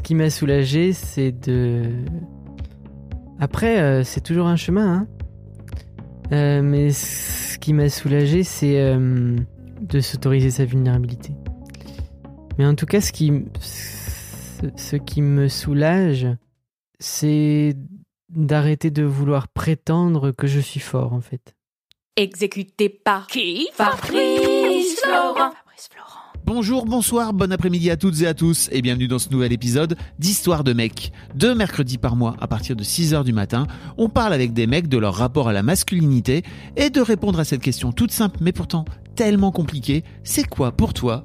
Ce qui m'a soulagé, c'est de... Après, euh, c'est toujours un chemin, hein. Euh, mais ce qui m'a soulagé, c'est euh, de s'autoriser sa vulnérabilité. Mais en tout cas, ce qui, ce, ce qui me soulage, c'est d'arrêter de vouloir prétendre que je suis fort, en fait. Exécuté par qui? Fabrice Florent. Fabrice Florent. Bonjour, bonsoir, bon après-midi à toutes et à tous et bienvenue dans ce nouvel épisode d'Histoire de mecs. Deux mercredis par mois à partir de 6h du matin, on parle avec des mecs de leur rapport à la masculinité et de répondre à cette question toute simple mais pourtant tellement compliquée, c'est quoi pour toi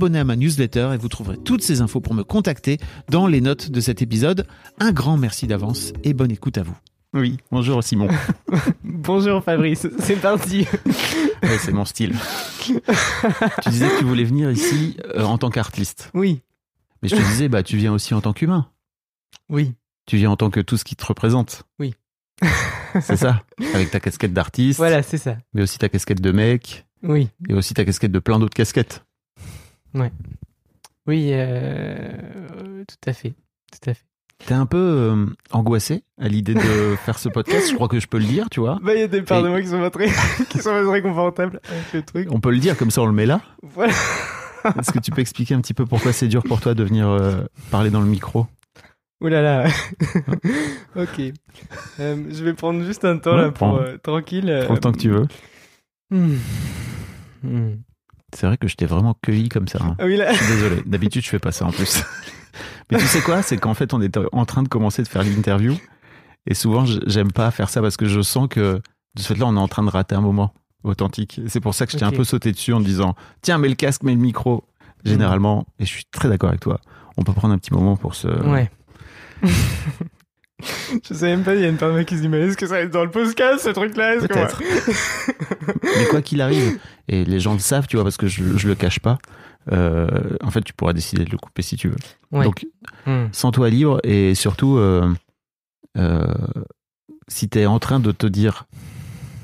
à ma newsletter et vous trouverez toutes ces infos pour me contacter dans les notes de cet épisode. Un grand merci d'avance et bonne écoute à vous. Oui, bonjour Simon. Bonjour Fabrice, c'est parti. Ouais, c'est mon style. tu disais que tu voulais venir ici euh, en tant qu'artiste. Oui, Mais je te disais, bah, tu viens aussi en tant qu'humain. oui, Tu viens en tant que tout ce qui te représente. Oui. c'est ça. Avec ta casquette d'artiste, voilà, c'est ça. mais aussi ta casquette de mec, Oui, et aussi ta casquette de plein d'autres casquettes. Oui, euh, tout à fait, tout à fait. T'es un peu euh, angoissé à l'idée de faire ce podcast, je crois que je peux le dire, tu vois. Bah, il y a des parts Et- de moi qui sont pas très, qui sont pas très confortables avec le truc. On peut le dire, comme ça on le met là. Voilà. Est-ce que tu peux expliquer un petit peu pourquoi c'est dur pour toi de venir euh, parler dans le micro? Ouh là là. ok. Euh, je vais prendre juste un temps Ouais, là pour prends. euh, tranquille. Prends le temps que tu veux. hmm. Hmm. C'est vrai que je t'ai vraiment cueilli comme ça. hein. Ah oui là. Je suis désolé. D'habitude, je fais pas ça en plus. Mais tu sais quoi? C'est qu'en fait, on est en train de commencer de faire l'interview. Et souvent, j'aime pas faire ça parce que je sens que de ce fait-là, on est en train de rater un moment authentique. C'est pour ça que je t'ai un peu sauté dessus en disant Tiens, mets le casque, mets le micro. Généralement, et je suis très d'accord avec toi, on peut prendre un petit moment pour se. Ouais. je sais même pas, il y a une moi qui se dit, mais est-ce que ça va être dans le podcast ce truc là Est-ce que moi- Peut-être. Mais quoi qu'il arrive, et les gens le savent, tu vois, parce que je, je le cache pas, euh, en fait, tu pourras décider de le couper si tu veux. Ouais. Donc, Hmm. sens-toi libre et surtout, euh, euh, si tu es en train de te dire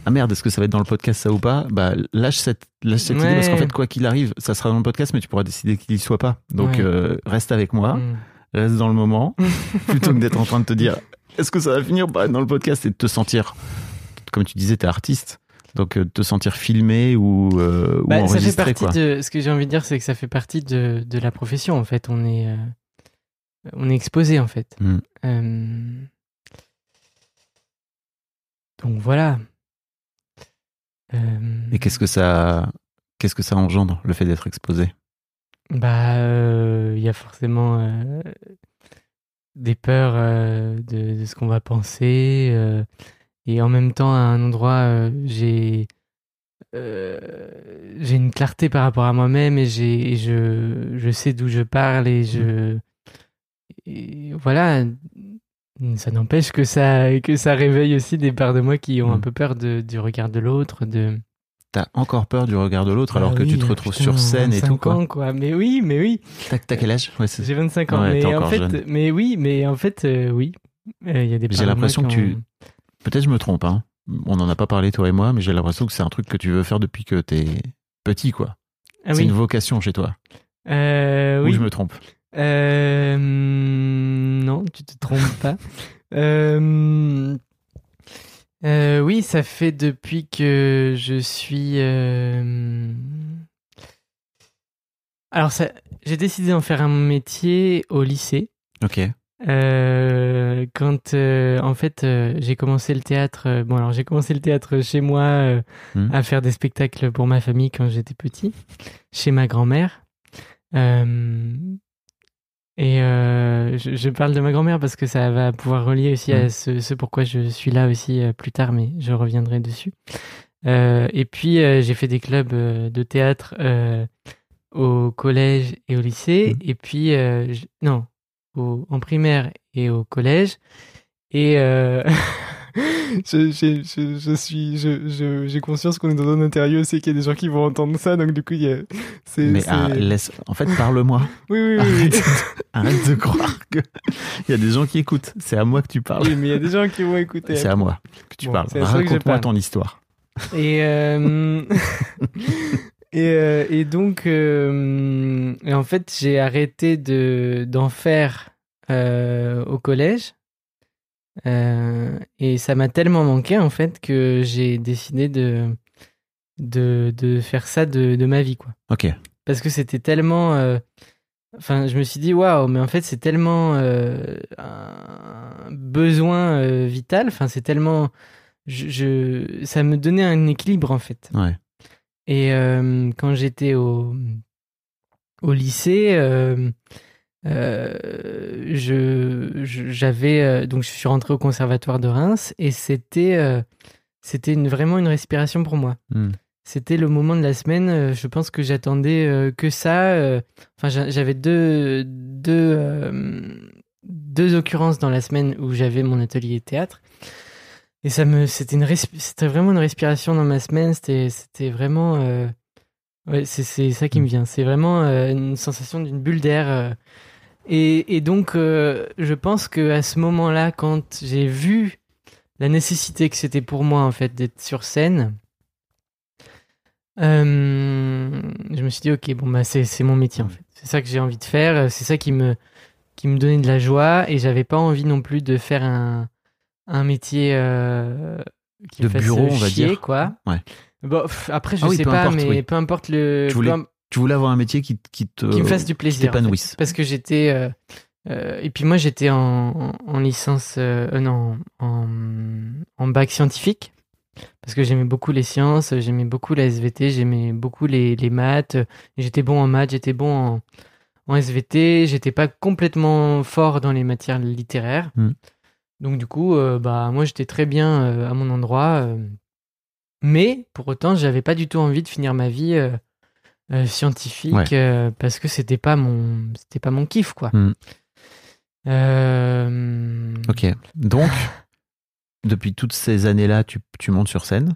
Ah merde, est-ce que ça va être dans le podcast ça ou pas Bah lâche cette, lâche cette idée parce qu'en fait, quoi qu'il arrive, ça sera dans le podcast, mais tu pourras décider qu'il y soit pas. Donc Ouais. euh, reste avec moi, Hmm. Reste dans le moment, plutôt que d'être en train de te dire Est-ce que ça va finir être dans le podcast et de te sentir, comme tu disais, t'es artiste. Donc euh, te sentir filmé ou, euh, ou Bah, ça fait enregistré. partie Quoi. de. Ce que j'ai envie de dire, c'est que ça fait partie de, de la profession en fait. On est, euh, on est exposé en fait. Hmm. Euh, Donc voilà. Et qu'est-ce que ça, qu'est-ce que ça engendre, le fait d'être exposé? Bah, euh, il y a forcément euh, des peurs euh, de, de ce qu'on va penser. euh, et en même temps, à un endroit, euh, j'ai euh, j'ai une clarté par rapport à moi-même et, j'ai, et je, je sais d'où je parle et je. et voilà. Ça n'empêche que ça, que ça réveille aussi des parts de moi qui ont un Mm. peu peur de, du regard de l'autre. De... T'as encore peur du regard de l'autre alors Ah que tu te retrouves putain, sur scène et 25 tout, quoi. ans, quoi. Mais oui, mais oui. T'as quel âge? Ouais, J'ai 25 ans. Ouais, mais en fait, jeune. mais oui, mais en fait, euh, oui. Euh, Il y a des J'ai l'impression que tu- Peut-être je me trompe, hein. On n'en a pas parlé, toi et moi, mais j'ai l'impression que c'est un truc que tu veux faire depuis que t'es petit, quoi. Ah c'est oui. une vocation chez toi. Euh, Ou oui. je me trompe. Euh, non, tu te trompes pas. Euh, euh, oui, ça fait depuis que je suis. euh, Alors, ça... j'ai décidé d'en faire un métier au lycée. Ok. Euh, quand euh, en fait euh, j'ai commencé le théâtre, bon alors j'ai commencé le théâtre chez moi Hmm. à faire des spectacles pour ma famille quand j'étais petit, chez ma grand-mère. Et euh, je, je parle de ma grand-mère parce que ça va pouvoir relier aussi à Hmm. ce, ce pourquoi je suis là aussi euh, plus tard, mais je reviendrai dessus. Euh, et puis euh, j'ai fait des clubs euh, de théâtre euh, au collège et au lycée, Hmm. et puis euh, je- non, au- en primaire et au collège. Et euh, je, je, je, je suis, j'ai conscience qu'on est dans un interview aussi, qu'il y a des gens qui vont entendre ça, donc du coup, il y a, c'est, Mais c'est- ah, laisse. En fait, parle-moi. oui, oui, oui, oui. Arrête, de croire que il y a des gens qui écoutent. C'est à moi que tu parles. Oui, mais il y a des gens qui vont écouter. C'est à moi que tu Bon, parles. c'est Raconte-moi ton histoire. Et, euh, et, euh, et donc, euh, et en fait, j'ai arrêté de, d'en faire euh, au collège. Euh, et ça m'a tellement manqué, en fait, que j'ai décidé de, de, de faire ça de, de ma vie, quoi. Ok. Parce que c'était tellement. euh, Enfin, je me suis dit, waouh, mais en fait, c'est tellement euh, un besoin vital. Enfin, c'est tellement. Je, je- ça me donnait un équilibre, en fait. Ouais. Et quand j'étais au, au lycée, euh, je, j'avais euh, donc je suis rentré au conservatoire de Reims et c'était euh, c'était une- vraiment une respiration pour moi. Hmm. C'était le moment de la semaine. je pense que j'attendais que ça. Enfin, j'a- j'avais deux deux deux occurrences dans la semaine où j'avais mon atelier théâtre. Et ça me, c'était une, c'était vraiment une respiration dans ma semaine. C'était, c'était vraiment, ouais, c'est, ça qui me vient. C'est vraiment une sensation d'une bulle d'air. Euh. et, et donc, euh, je pense que à ce moment-là, quand j'ai vu la nécessité que c'était pour moi en fait d'être sur scène, euh, je me suis dit ok, bon bah c'est, mon métier en fait. C'est ça que j'ai envie de faire. C'est ça qui me, qui me donnait de la joie. Et j'avais pas envie non plus de faire un un métier euh, qui De me fasse bureau, on va chier, dire. quoi. Ouais. Bon, pff, après, je Ah oui, sais pas, importe, mais oui. peu importe le. Tu voulais peu im- Tu voulais avoir un métier qui, qui te. qui me fasse du plaisir. en fait. t'épanouisse. Parce que j'étais. euh, euh, et puis moi, j'étais en, en, en licence. euh, non, en, en bac scientifique. Parce que j'aimais beaucoup les sciences, j'aimais beaucoup la SVT, j'aimais beaucoup les, les maths. J'étais bon en maths, j'étais bon en, en SVT. J'étais pas complètement fort dans les matières littéraires. Hmm. Donc du coup, bah moi j'étais très bien à mon endroit. mais pour autant, j'avais pas du tout envie de finir ma vie euh, scientifique Ouais. euh, parce que c'était pas mon c'était pas mon kiff quoi. Hmm. Euh, Ok. Donc, depuis toutes ces années-là, tu, tu montes sur scène.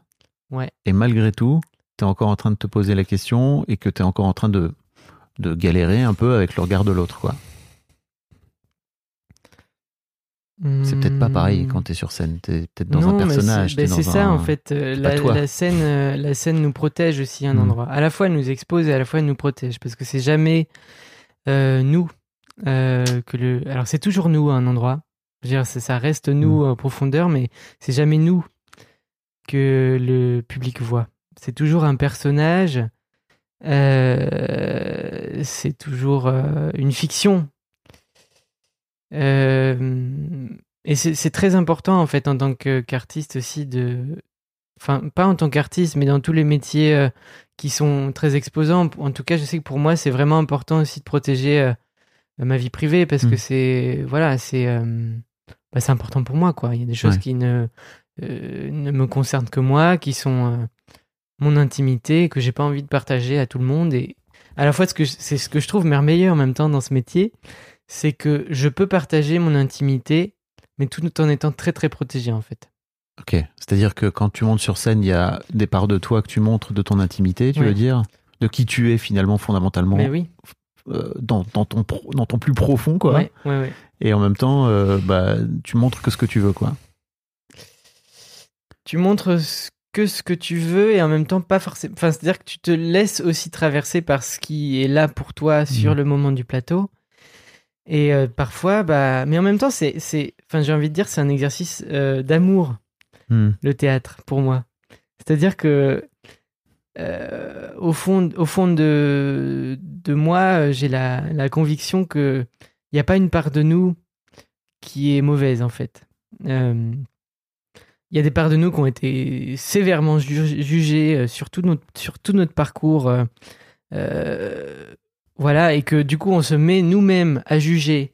Ouais. Et malgré tout, tu es encore en train de te poser la question et que tu es encore en train de, de galérer un peu avec le regard de l'autre, quoi. C'est peut-être pas pareil quand tu es sur scène. Tu es peut-être dans non, un personnage. c'est ben, c'est ça un- en fait. euh, la, scène, euh, la scène nous protège aussi à un Mm. endroit. À la fois, elle nous expose et à la fois, elle nous protège parce que c'est jamais euh, nous euh, que le. Alors, c'est toujours nous à un endroit. Je veux dire, ça, reste nous Mm. en profondeur, mais c'est jamais nous que le public voit. C'est toujours un personnage. euh, c'est toujours une fiction. Euh, et c'est très important en fait en tant qu'artiste aussi de, enfin pas en tant qu'artiste mais dans tous les métiers euh, qui sont très exposants. En tout cas, je sais que pour moi c'est vraiment important aussi de protéger euh, ma vie privée parce que Mm. c'est voilà c'est euh, bah, c'est important pour moi quoi. Il y a des choses Ouais. qui ne ne me concernent que moi, qui sont mon intimité que j'ai pas envie de partager à tout le monde. Et à la fois, ce que je- c'est ce que je trouve merveilleux en même temps dans ce métier, c'est que je peux partager mon intimité, mais tout en étant très très protégé en fait. Ok. C'est-à-dire que quand tu montes sur scène, il y a des parts de toi que tu montres de ton intimité, tu Oui. veux dire? De qui tu es finalement fondamentalement Mais oui, euh, dans, dans ton pro- dans ton plus profond, quoi. ouais, ouais, ouais. Et en même temps, euh, bah, tu montres que ce que tu veux, quoi. tu montres que ce que tu veux et en même temps pas forcément. Enfin, c'est-à-dire que tu te laisses aussi traverser par ce qui est là pour toi sur Mhm. le moment du plateau. Et euh, parfois, bah, mais en même temps, c'est, c'est, enfin, j'ai envie de dire, c'est un exercice euh, d'amour Hmm. le théâtre pour moi. C'est-à-dire que euh, au fond, au fond de, de moi, j'ai la, la conviction que il n'y a pas une part de nous qui est mauvaise en fait. Il y a des parts de nous qui ont été sévèrement ju- jugées sur tout notre, sur tout notre parcours. euh, voilà, et que du coup, on se met nous-mêmes à juger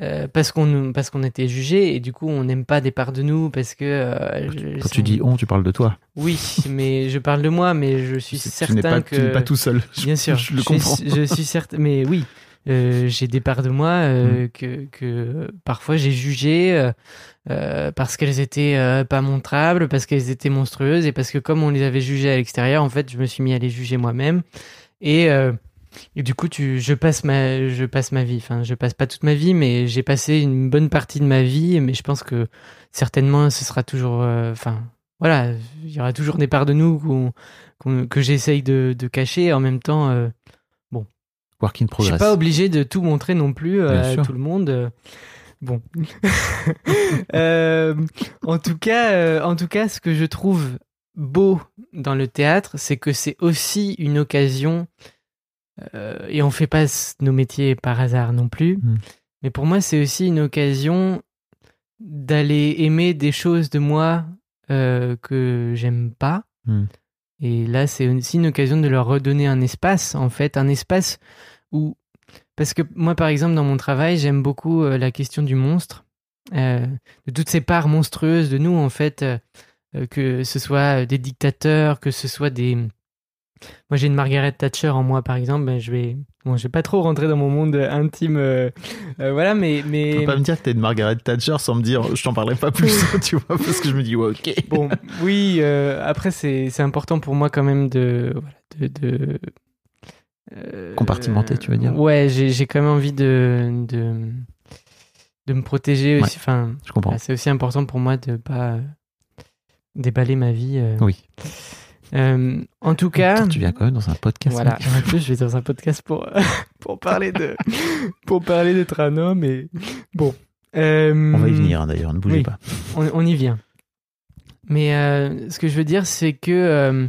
euh, parce qu'on parce qu'on était jugé et du coup, on n'aime pas des parts de nous parce que. euh, je- Quand tu dis on, tu parles de toi. oui, mais je parle de moi, mais je suis Tu certain pas, que. tu n'es pas tout seul. Bien sûr, je le suis- comprends. Je suis certain, mais oui, euh, j'ai des parts de moi euh, que, que parfois j'ai jugées euh, parce qu'elles étaient pas montrables, parce qu'elles étaient monstrueuses et parce que comme on les avait jugées à l'extérieur, en fait, je me suis mis à les juger moi-même et, et du coup, tu, je passe ma, je passe ma vie. Enfin, je passe pas toute ma vie, mais j'ai passé une bonne partie de ma vie. Mais je pense que certainement, ce sera toujours, euh, enfin, voilà, il y aura toujours des parts de nous qu'on- qu'on- que j'essaye de, de cacher. En même temps, euh, Work in je suis pas obligé de tout montrer non plus euh, à sûr. tout le monde. Bon. Euh, en tout cas, en tout cas, ce que je trouve beau dans le théâtre, c'est que c'est aussi une occasion. Euh, et on fait pas nos métiers par hasard non plus. Mm. Mais pour moi, c'est aussi une occasion d'aller aimer des choses de moi euh, que j'aime pas. Mm. Et là, c'est aussi une occasion de leur redonner un espace, en fait, un espace où... Parce que moi, par exemple, dans mon travail, j'aime beaucoup euh, la question du monstre, de toutes ces parts monstrueuses de nous, en fait, que ce soit des dictateurs, que ce soit des... Moi, j'ai une Margaret Thatcher en moi, par exemple, ben, je vais... Bon, je vais pas trop rentrer dans mon monde intime, euh, euh, voilà, mais... Tu mais... peux pas me dire que t'es une Margaret Thatcher sans me dire je t'en parlerai pas plus, tu vois, parce que je me dis ouais, ok. Bon, oui, euh, après, c'est c'est important pour moi quand même de. Voilà, de, de euh, Compartimenter, tu veux dire Ouais, j'ai j'ai quand même envie de, de, de me protéger aussi. Enfin, Je comprends. c'est aussi important pour moi de pas déballer ma vie. euh. Oui. Euh, en tout cas. Attends, tu viens quand même dans un podcast. Voilà, mec. en plus je vais dans un podcast pour, pour parler de pour parler d'être un homme et bon. Euh, On va y venir hein, d'ailleurs, ne bougez oui. pas. on, on y vient. Mais euh, ce que je veux dire, c'est que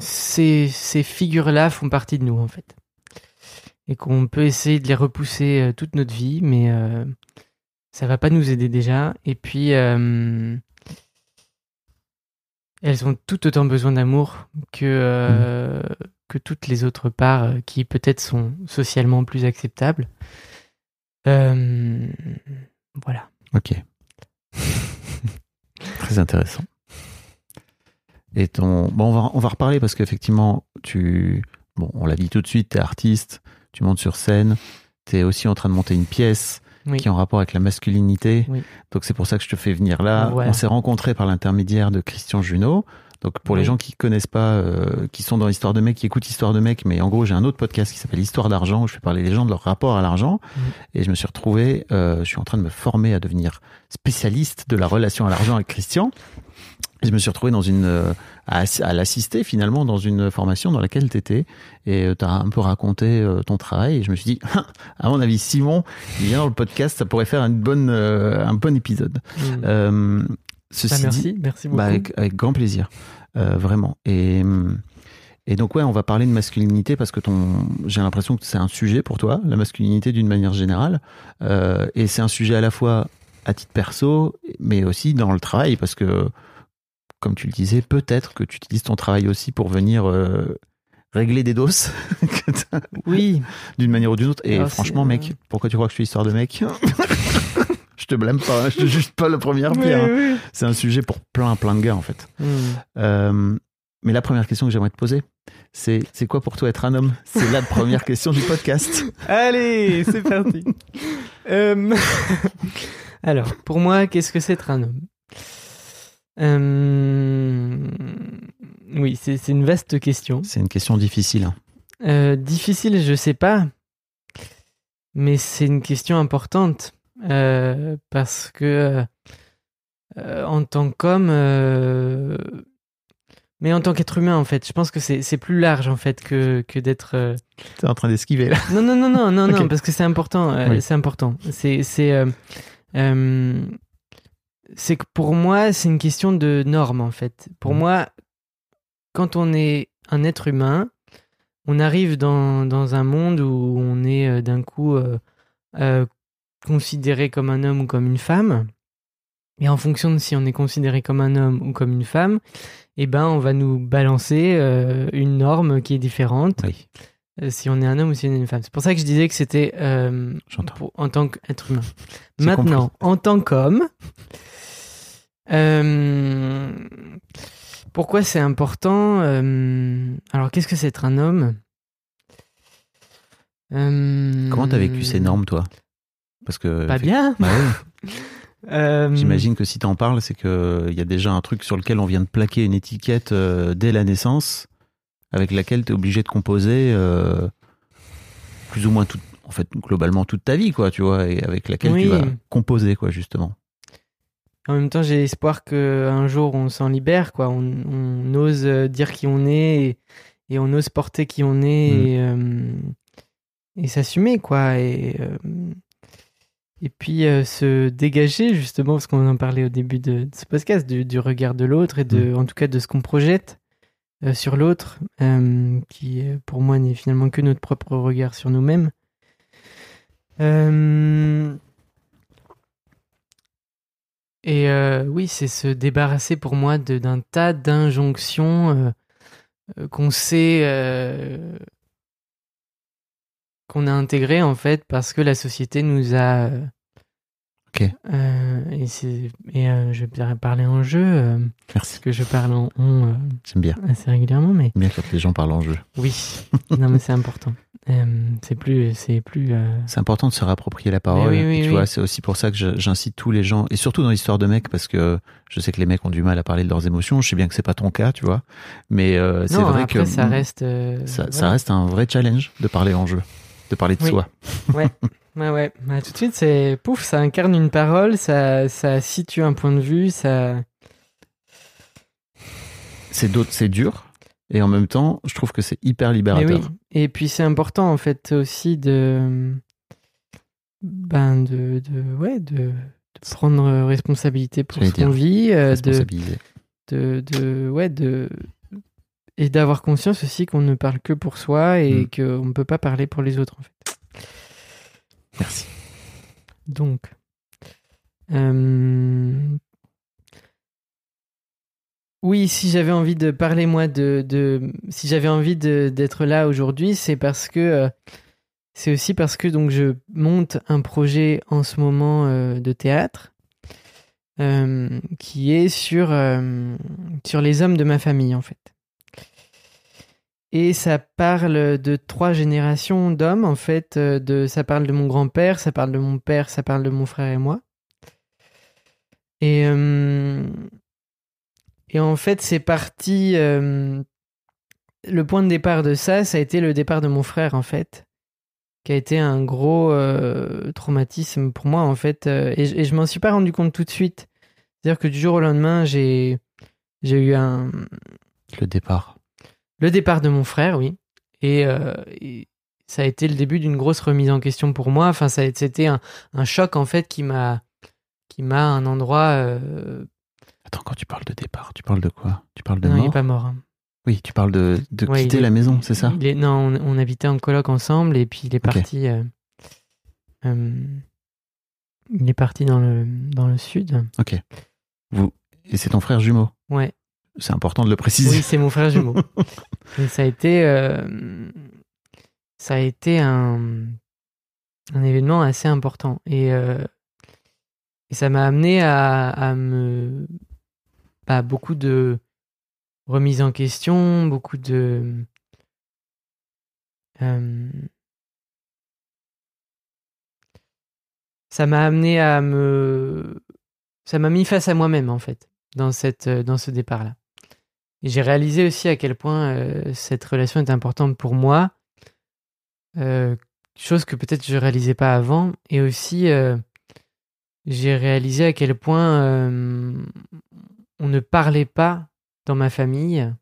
Ces, ces figures-là font partie de nous, en fait. Et qu'on peut essayer de les repousser euh, toute notre vie, mais euh, ça va pas nous aider déjà. Et puis, euh, elles ont tout autant besoin d'amour que, euh, que toutes les autres parts euh, qui peut-être sont socialement plus acceptables. Euh, voilà. Ok. Très intéressant. Et ton. Bon, on va, on va reparler parce qu'effectivement, tu. Bon, on l'a dit tout de suite, tu es artiste, tu montes sur scène, tu es aussi en train de monter une pièce Oui. qui est en rapport avec la masculinité. Oui. Donc c'est pour ça que je te fais venir là. Voilà. On s'est rencontrés par l'intermédiaire de Christian Junot. Donc pour les gens qui connaissent pas, euh, qui sont dans Histoire de mec, qui écoutent Histoire de mec, mais en gros j'ai un autre podcast qui s'appelle Histoire d'argent où je fais parler les gens de leur rapport à l'argent. Et je me suis retrouvé, euh, je suis en train de me former à devenir spécialiste de la relation à l'argent avec Christian. Je me suis retrouvé dans une, euh, à, ass- à l'assister finalement dans une formation dans laquelle tu étais et tu as un peu raconté euh, ton travail et je me suis dit, à mon avis, Simon, il vient dans le podcast, ça pourrait faire une bonne, euh, un bon épisode. Mm. Euh, Bah, merci, dit, merci beaucoup. bah, avec, avec grand plaisir, Euh, vraiment. Et, et donc ouais, on va parler de masculinité parce que ton, j'ai l'impression que c'est un sujet pour toi, la masculinité d'une manière générale, Euh, et c'est un sujet à la fois à titre perso, mais aussi dans le travail parce que, comme tu le disais, peut-être que tu utilises ton travail aussi pour venir euh, régler des doses Oui, d'une manière ou d'une autre. Et Alors, franchement, mec, pourquoi tu crois que je suis histoire de mec? Je te blâme pas, hein, je te juge pas la première pierre. hein. Oui, oui. C'est un sujet pour plein, plein de gars, en fait. Mm. Euh, mais la première question que j'aimerais te poser, c'est c'est quoi pour toi être un homme? C'est la première question du podcast. Allez, c'est parti. Euh, Alors, pour moi, qu'est-ce que c'est être un homme? Euh, Oui, c'est une vaste question. C'est une question difficile. Euh, difficile, je sais pas. Mais c'est une question importante. euh, parce que euh, en tant qu'homme, mais en tant qu'être humain, en fait, je pense que c'est plus large, en fait, que, que d'être. euh, T'es en train d'esquiver là. Non, non, non, non, non, non, parce que c'est important. euh, Oui. C'est important. C'est, c'est, euh, c'est que pour moi, c'est une question de normes, en fait. Pour Mhm. moi, quand on est un être humain, on arrive dans, dans un monde où on est euh, d'un coup euh, euh, considéré comme un homme ou comme une femme. Et en fonction de si on est considéré comme un homme ou comme une femme, eh ben, on va nous balancer une norme qui est différente Oui, si on est un homme ou si on est une femme. C'est pour ça que je disais que c'était pour- en tant qu'être humain. Maintenant, en tant qu'homme, euh, pourquoi c'est important euh, Alors, qu'est-ce que c'est être un homme? Euh, Comment t'as vécu ces normes, toi? Parce que. Pas bien. Bah. Euh, J'imagine que si t'en parles, c'est qu'il y a déjà un truc sur lequel on vient de plaquer une étiquette dès la naissance, avec laquelle t'es obligé de composer plus ou moins tout, en fait, globalement toute ta vie, quoi, tu vois, et avec laquelle Oui. tu vas composer, quoi, justement. En même temps, j'ai espoir qu'un jour on s'en libère, quoi. On, on ose euh, dire qui on est et, et on ose porter qui on est Mm. et, euh, et s'assumer, quoi. Et, euh, et puis euh, se dégager, justement, parce qu'on en parlait au début de, de ce podcast, du, du regard de l'autre et de, en tout cas de ce qu'on projette sur l'autre, qui pour moi n'est finalement que notre propre regard sur nous-mêmes. Euh, et euh, oui, c'est se débarrasser pour moi d'un tas d'injonctions euh, euh, qu'on sait euh, qu'on a intégrées en fait parce que la société nous a. euh, Ok. euh, et euh, je vais parler en jeu euh, Merci. parce que je parle en on euh, J'aime bien. assez régulièrement, mais Bien quand les gens parlent en jeu. oui, non mais c'est important. C'est plus, c'est plus. C'est important de se réapproprier la parole. Mais oui, oui, et tu oui. vois, c'est aussi pour ça que j'incite tous les gens, et surtout dans l'histoire de mecs, parce que je sais que les mecs ont du mal à parler de leurs émotions. Je sais bien que c'est pas ton cas, tu vois. Mais c'est vrai après que ça reste. ça, reste un vrai challenge de parler en jeu, de parler de soi. Ouais, ouais. Bah, tout de suite, c'est pouf, ça incarne une parole, ça, ça situe un point de vue, ça. C'est d'autres, c'est dur, et en même temps, je trouve que c'est hyper libérateur. oui. Et puis c'est important en fait aussi de. Ben de, de ouais de, de prendre responsabilité pour ce qu'on vit, euh, de, Responsabiliser. de, de ouais de et d'avoir conscience aussi qu'on ne parle que pour soi et Mm. qu'on ne peut pas parler pour les autres en fait. Merci. Donc, euh, oui, si j'avais envie de parler moi de, de si j'avais envie d'être là aujourd'hui, c'est parce que euh, c'est aussi parce que donc je monte un projet en ce moment euh, de théâtre qui est sur sur les hommes de ma famille en fait. Et ça parle de trois générations d'hommes, en fait. euh, De, ça parle de mon grand-père, ça parle de mon père, ça parle de mon frère et moi. Et, euh, et en fait, c'est parti. euh, le point de départ de ça, ça a été le départ de mon frère, en fait. Qui a été un gros traumatisme pour moi, en fait. et, et je m'en suis pas rendu compte tout de suite. C'est-à-dire que du jour au lendemain, J'ai eu un Le départ. Le départ de mon frère, oui, et, euh, et ça a été le début d'une grosse remise en question pour moi. Enfin, ça c'était un, un choc en fait qui m'a qui m'a un endroit. euh, Attends, quand tu parles de départ, tu parles de quoi? Tu parles de non, il mort? est pas mort. hein. Oui, tu parles de, de Ouais, quitter est- la maison, c'est ça? Il est- Non, on, on habitait en coloc ensemble et puis il est parti. euh, il est parti dans le dans le sud. Ok. Vous... Et c'est ton frère jumeau? Ouais. C'est important de le préciser. Oui, c'est mon frère jumeau. et ça a été euh, ça a été un un événement assez important et euh, et ça m'a amené à, à me à beaucoup de remise en question, beaucoup de euh, ça m'a amené à me ça m'a mis face à moi-même en fait dans cette dans ce départ là et j'ai réalisé aussi à quel point euh, cette relation est importante pour moi euh, chose que peut-être je réalisais pas avant et aussi euh, j'ai réalisé à quel point on ne parlait pas dans ma famille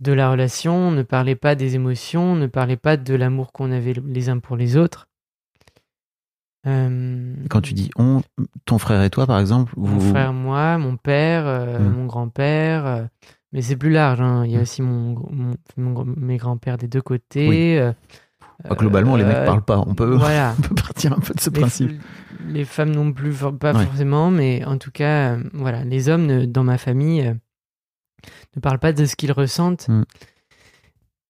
de la relation, on ne parlait pas des émotions, on ne parlait pas de l'amour qu'on avait les uns pour les autres. Euh, Quand tu dis on, ton frère et toi, par exemple, mon vous. frère, moi, mon père, euh, Mm. mon grand-père, euh, mais c'est plus large. hein. Il y a Mm. aussi mon, mon- mon- mes grands-pères des deux côtés. Ah, globalement, les mecs euh, parlent pas. On peut, Voilà. on peut partir un peu de ce Les, principe. les femmes non plus, pas Ouais. forcément, mais en tout cas, voilà, les hommes ne- dans ma famille ne parlent pas de ce qu'ils ressentent. Mm.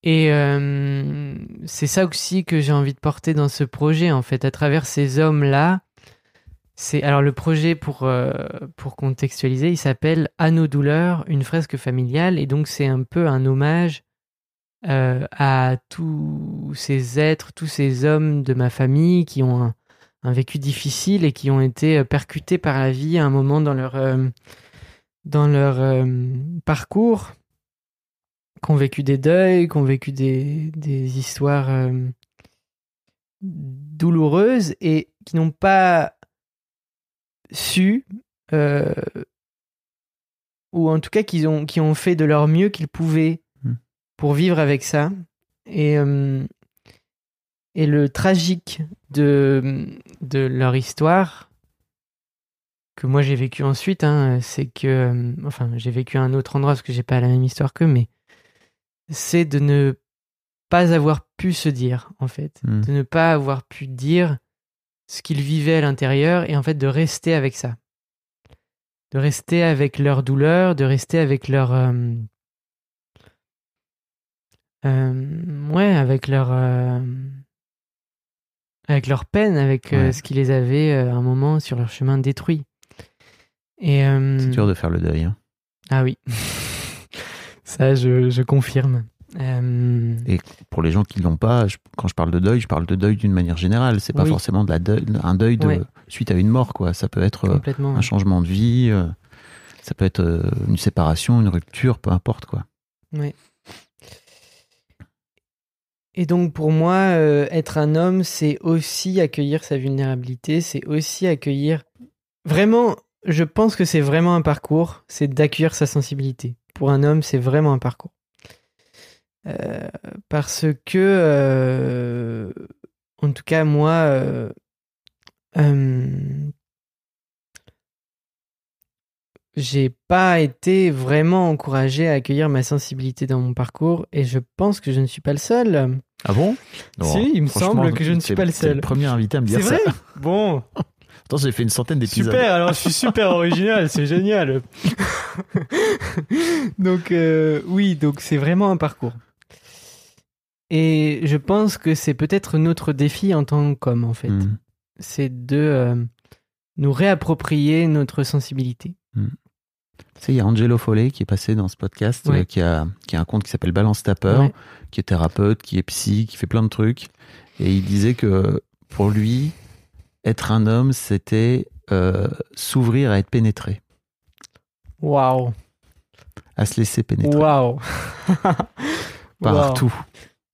Et euh, c'est ça aussi que j'ai envie de porter dans ce projet, en fait, à travers ces hommes-là. Alors le projet pour euh, pour contextualiser, il s'appelle À nos douleurs, une fresque familiale, et donc c'est un peu un hommage euh, à tous ces êtres, tous ces hommes de ma famille qui ont un, un vécu difficile et qui ont été percutés par la vie à un moment dans leur, dans leur parcours, qui ont vécu des deuils, qui ont vécu des, des histoires euh, douloureuses et qui n'ont pas su, euh, ou en tout cas qui ont, qui ont fait de leur mieux qu'ils pouvaient Mm. pour vivre avec ça. Et, euh, et le tragique de, de leur histoire, que moi j'ai vécu ensuite, hein, c'est que, enfin j'ai vécu à un autre endroit parce que j'ai pas la même histoire qu'eux, mais c'est de ne pas avoir pu se dire, en fait, Mm. de ne pas avoir pu dire ce qu'ils vivaient à l'intérieur et en fait de rester avec ça. De rester avec leur douleur, de rester avec leur. euh, euh, ouais, avec leur. euh, avec leur peine, avec Ouais. ce qui les avait à un moment sur leur chemin détruit. Et. C'est dur de faire le deuil. hein. Ah oui. ça, je, je confirme. Euh, Pour les gens qui l'ont pas, je- quand je parle de deuil, je parle de deuil d'une manière générale. C'est pas Oui. forcément de la deuil- un deuil de, Ouais. suite à une mort, quoi. Ça peut être euh, un changement de vie, euh, ça peut être euh, une séparation, une rupture, peu importe, quoi. Et donc pour moi, être un homme, c'est aussi accueillir sa vulnérabilité, c'est aussi accueillir... Vraiment, je pense que c'est vraiment un parcours, c'est d'accueillir sa sensibilité. Pour un homme, c'est vraiment un parcours. Euh, parce que, euh, en tout cas, moi, euh, euh, j'ai pas été vraiment encouragé à accueillir ma sensibilité dans mon parcours et je pense que je ne suis pas le seul. Ah bon? Si, il me semble que je ne suis pas le C'est le seul. premier invité à me dire C'est ça. vrai? Bon, Attends, j'ai fait une centaine d'épisodes. super, alors je suis super original, c'est génial. donc euh, oui, donc c'est vraiment un parcours. Et je pense que c'est peut-être notre défi en tant qu'homme en fait. Mm. C'est de euh, nous réapproprier notre sensibilité. Tu sais, il y a Angelo Follet qui est passé dans ce podcast, Ouais. euh, qui, a, qui a un compte qui s'appelle Balance ta peur, Ouais. qui est thérapeute, qui est psy, qui fait plein de trucs. Et il disait que pour lui, être un homme, c'était euh, s'ouvrir à être pénétré, Waouh, à se laisser pénétrer waouh, par tout,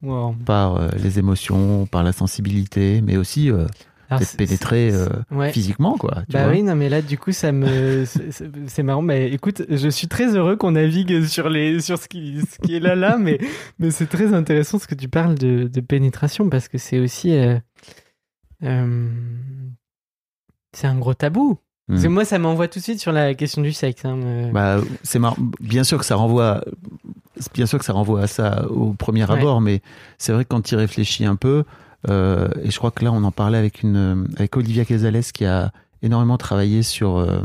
Waouh. par euh, les émotions, par la sensibilité, mais aussi euh, d'être c'est- pénétré euh, ouais. physiquement, quoi. tu Bah vois. oui, non, mais là, du coup, ça me. c'est- marrant. Mais écoute, je suis très heureux qu'on navigue sur, les, sur ce, qui, ce qui est là, là, mais, mais c'est très intéressant ce que tu parles de, de pénétration parce que c'est aussi. Euh, c'est un gros tabou. Parce que Mm. moi, ça m'envoie tout de suite sur la question du sexe. hein, Bah, c'est. Bien sûr que ça renvoie, bien sûr que ça renvoie à ça au premier Ouais. abord, mais c'est vrai que quand tu réfléchis un peu, euh, et je crois que là on en parlait avec une, avec Olivia Casales qui a énormément travaillé sur euh,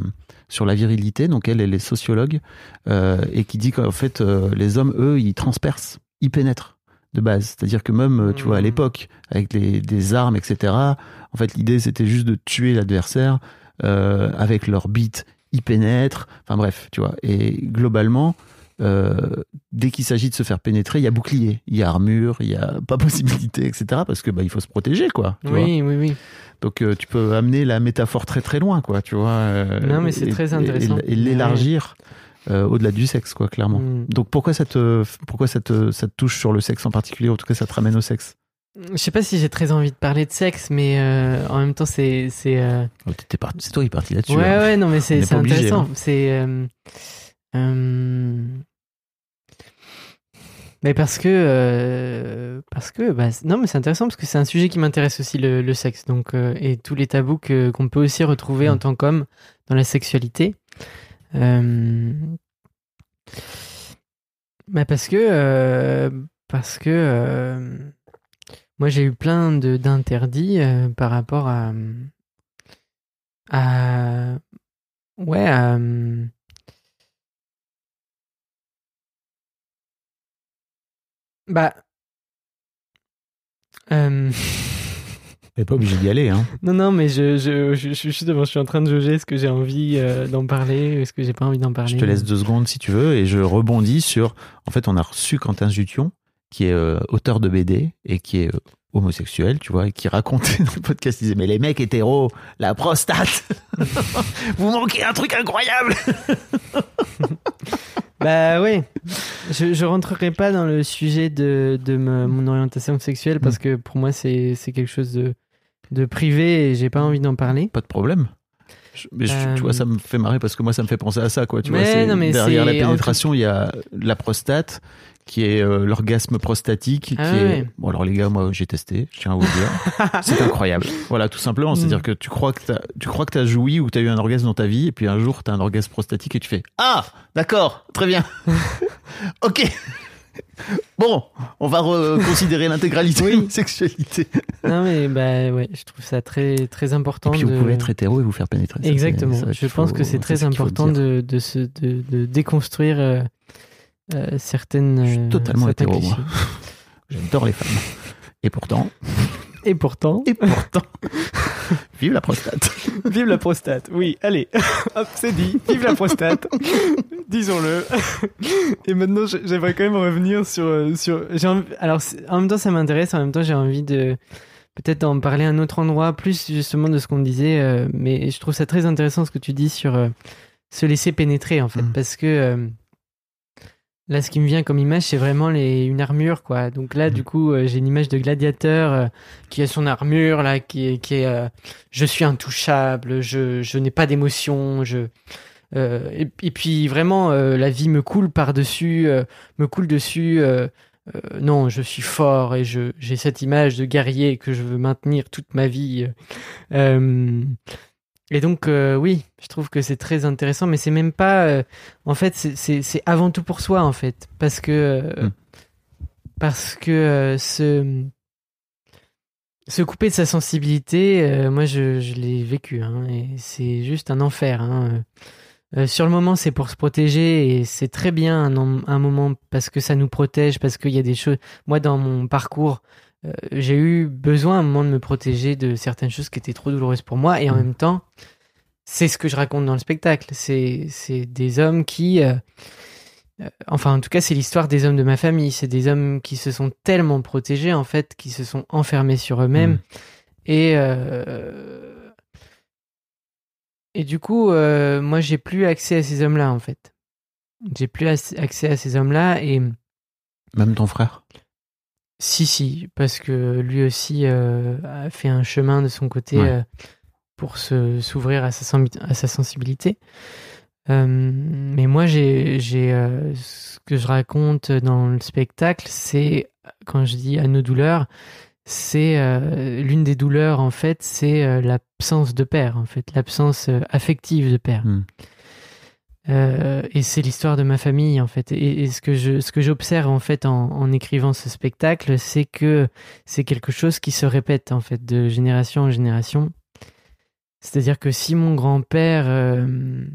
sur la virilité. Donc elle, elle est sociologue euh, et qui dit qu'en fait les hommes, eux, ils transpercent, ils pénètrent de base. C'est-à-dire que même, euh, tu vois, à Mhm. l'époque, avec les, des armes, etc. En fait, l'idée c'était juste de tuer l'adversaire euh, avec leur bite ils pénètrent, enfin bref, tu vois. Et globalement, euh, dès qu'il s'agit de se faire pénétrer, il y a bouclier, il y a armure, il y a pas possibilité, etc. Parce que bah, il faut se protéger, quoi. tu vois. Oui, oui, oui. Donc euh, tu peux amener la métaphore très très loin, quoi, tu vois. euh, Non, mais c'est très intéressant. Et, l'élargir euh, au-delà du sexe, quoi, clairement. Mm. Donc pourquoi ça te, pourquoi ça te, ça te touche sur le sexe en particulier, en tout cas ça te ramène au sexe? Je sais pas si j'ai très envie de parler de sexe, mais euh, en même temps, c'est. c'est euh, Oh, toi qui es parti là-dessus. Ouais, hein. ouais, non, mais c'est intéressant. hein. C'est. euh, mais parce que. parce que. Bah, non, mais c'est intéressant parce que c'est un sujet qui m'intéresse aussi, le, le sexe. Donc, et tous les tabous qu'on peut aussi retrouver en Mm. tant qu'homme dans la sexualité. Euh, bah, parce que. euh, parce que. euh, moi, j'ai eu plein d'interdits par rapport à. à ouais, bah. T'es pas obligé d'y aller, hein. non, non, mais je, je, je, je justement, je suis en train de jauger est-ce que j'ai envie euh, d'en parler, est-ce que j'ai pas envie d'en parler. Je te laisse deux secondes si tu veux et je rebondis sur. En fait, on a reçu Quentin Jution, qui est euh, auteur de BD et qui est euh, homosexuel, tu vois, et qui racontait dans le podcast, il disait mais les mecs hétéros, la prostate, vous manquez un truc incroyable. Bah oui, je, je rentrerai pas dans le sujet de, de mon orientation sexuelle parce que pour moi c'est c'est quelque chose de, de privé et j'ai pas envie d'en parler. Pas de problème. Je- mais je- Euh, tu vois, ça me fait marrer parce que moi, ça me fait penser à ça, quoi. Tu Mais vois, c'est- non, mais derrière la pénétration, il y a la prostate, qui est euh, l'orgasme prostatique, Ah qui est. ouais. Bon, alors les gars, moi, j'ai testé, je tiens à vous le dire. c'est incroyable. Voilà, tout simplement. Mm. C'est-à-dire que tu crois que tu crois que t'as joui ou t'as eu un orgasme dans ta vie, et puis un jour, t'as un orgasme prostatique et tu fais Ah, d'accord, très bien. ok. Bon, on va reconsidérer l'intégralité de Oui. notre sexualité. Non mais bah ouais, je trouve ça très très important. Et puis de... vous pouvez être hétéro et vous faire pénétrer. Exactement. ça je pense faut- que c'est très important de, de, se, de, de déconstruire euh, euh, certaines. Je suis totalement hétéro, moi. J'adore les femmes. Et pourtant, Et pourtant, et pourtant, vive la prostate. vive la prostate. Oui, allez, hop, c'est dit. Vive la prostate. Disons-le. Et maintenant, j'aimerais quand même revenir sur euh, sur. envie- Alors, en même temps, ça m'intéresse. En même temps, j'ai envie de peut-être en parler à un autre endroit, plus justement de ce qu'on disait. euh, mais je trouve ça très intéressant ce que tu dis sur euh, se laisser pénétrer, en fait, Mm. parce que. euh, Là, ce qui me vient comme image, c'est vraiment les, une armure, quoi. Donc là, du coup, euh, j'ai une image de gladiateur euh, qui a son armure, là, qui est, qui est euh, je suis intouchable, je, je n'ai pas d'émotion, je. euh, et, et puis vraiment, euh, la vie me coule par-dessus, euh, me coule dessus. non, je suis fort et je j'ai cette image de guerrier que je veux maintenir toute ma vie. Et donc, euh, oui, je trouve que c'est très intéressant, mais c'est même pas. euh, en fait, c'est- avant tout pour soi, en fait. Parce que. euh, Mm. Parce que se. Se couper de sa sensibilité, moi je, je l'ai vécu, hein, et c'est juste un enfer. hein. Sur le moment, c'est pour se protéger et c'est très bien un, un moment parce que ça nous protège, parce qu'il y a des choses. Moi, dans mon parcours, euh, j'ai eu besoin à un moment de me protéger de certaines choses qui étaient trop douloureuses pour moi et en Mhm. même temps, c'est ce que je raconte dans le spectacle. C'est des hommes qui. euh, euh, enfin, en tout cas, c'est l'histoire des hommes de ma famille. C'est des hommes qui se sont tellement protégés, en fait, qui se sont enfermés sur eux-mêmes. Mhm. Et, euh, et du coup, moi, j'ai plus accès à ces hommes-là, en fait. J'ai plus ac- accès à ces hommes-là. Et Même ton frère? Si, si, parce que lui aussi euh, a fait un chemin de son côté Ouais. euh, pour se- s'ouvrir à, sa sen- à sa sensibilité. Euh, mais moi, j'ai, j'ai, ce que je raconte dans le spectacle, c'est, quand je dis à nos douleurs, c'est l'une des douleurs, en fait, c'est l'absence de père, en fait, l'absence affective de père. Hmm. Euh, et c'est l'histoire de ma famille en fait. Et, et ce que je, ce que j'observe en fait en, en écrivant ce spectacle, c'est que c'est quelque chose qui se répète en fait de génération en génération. C'est-à-dire que si mon grand-père euh,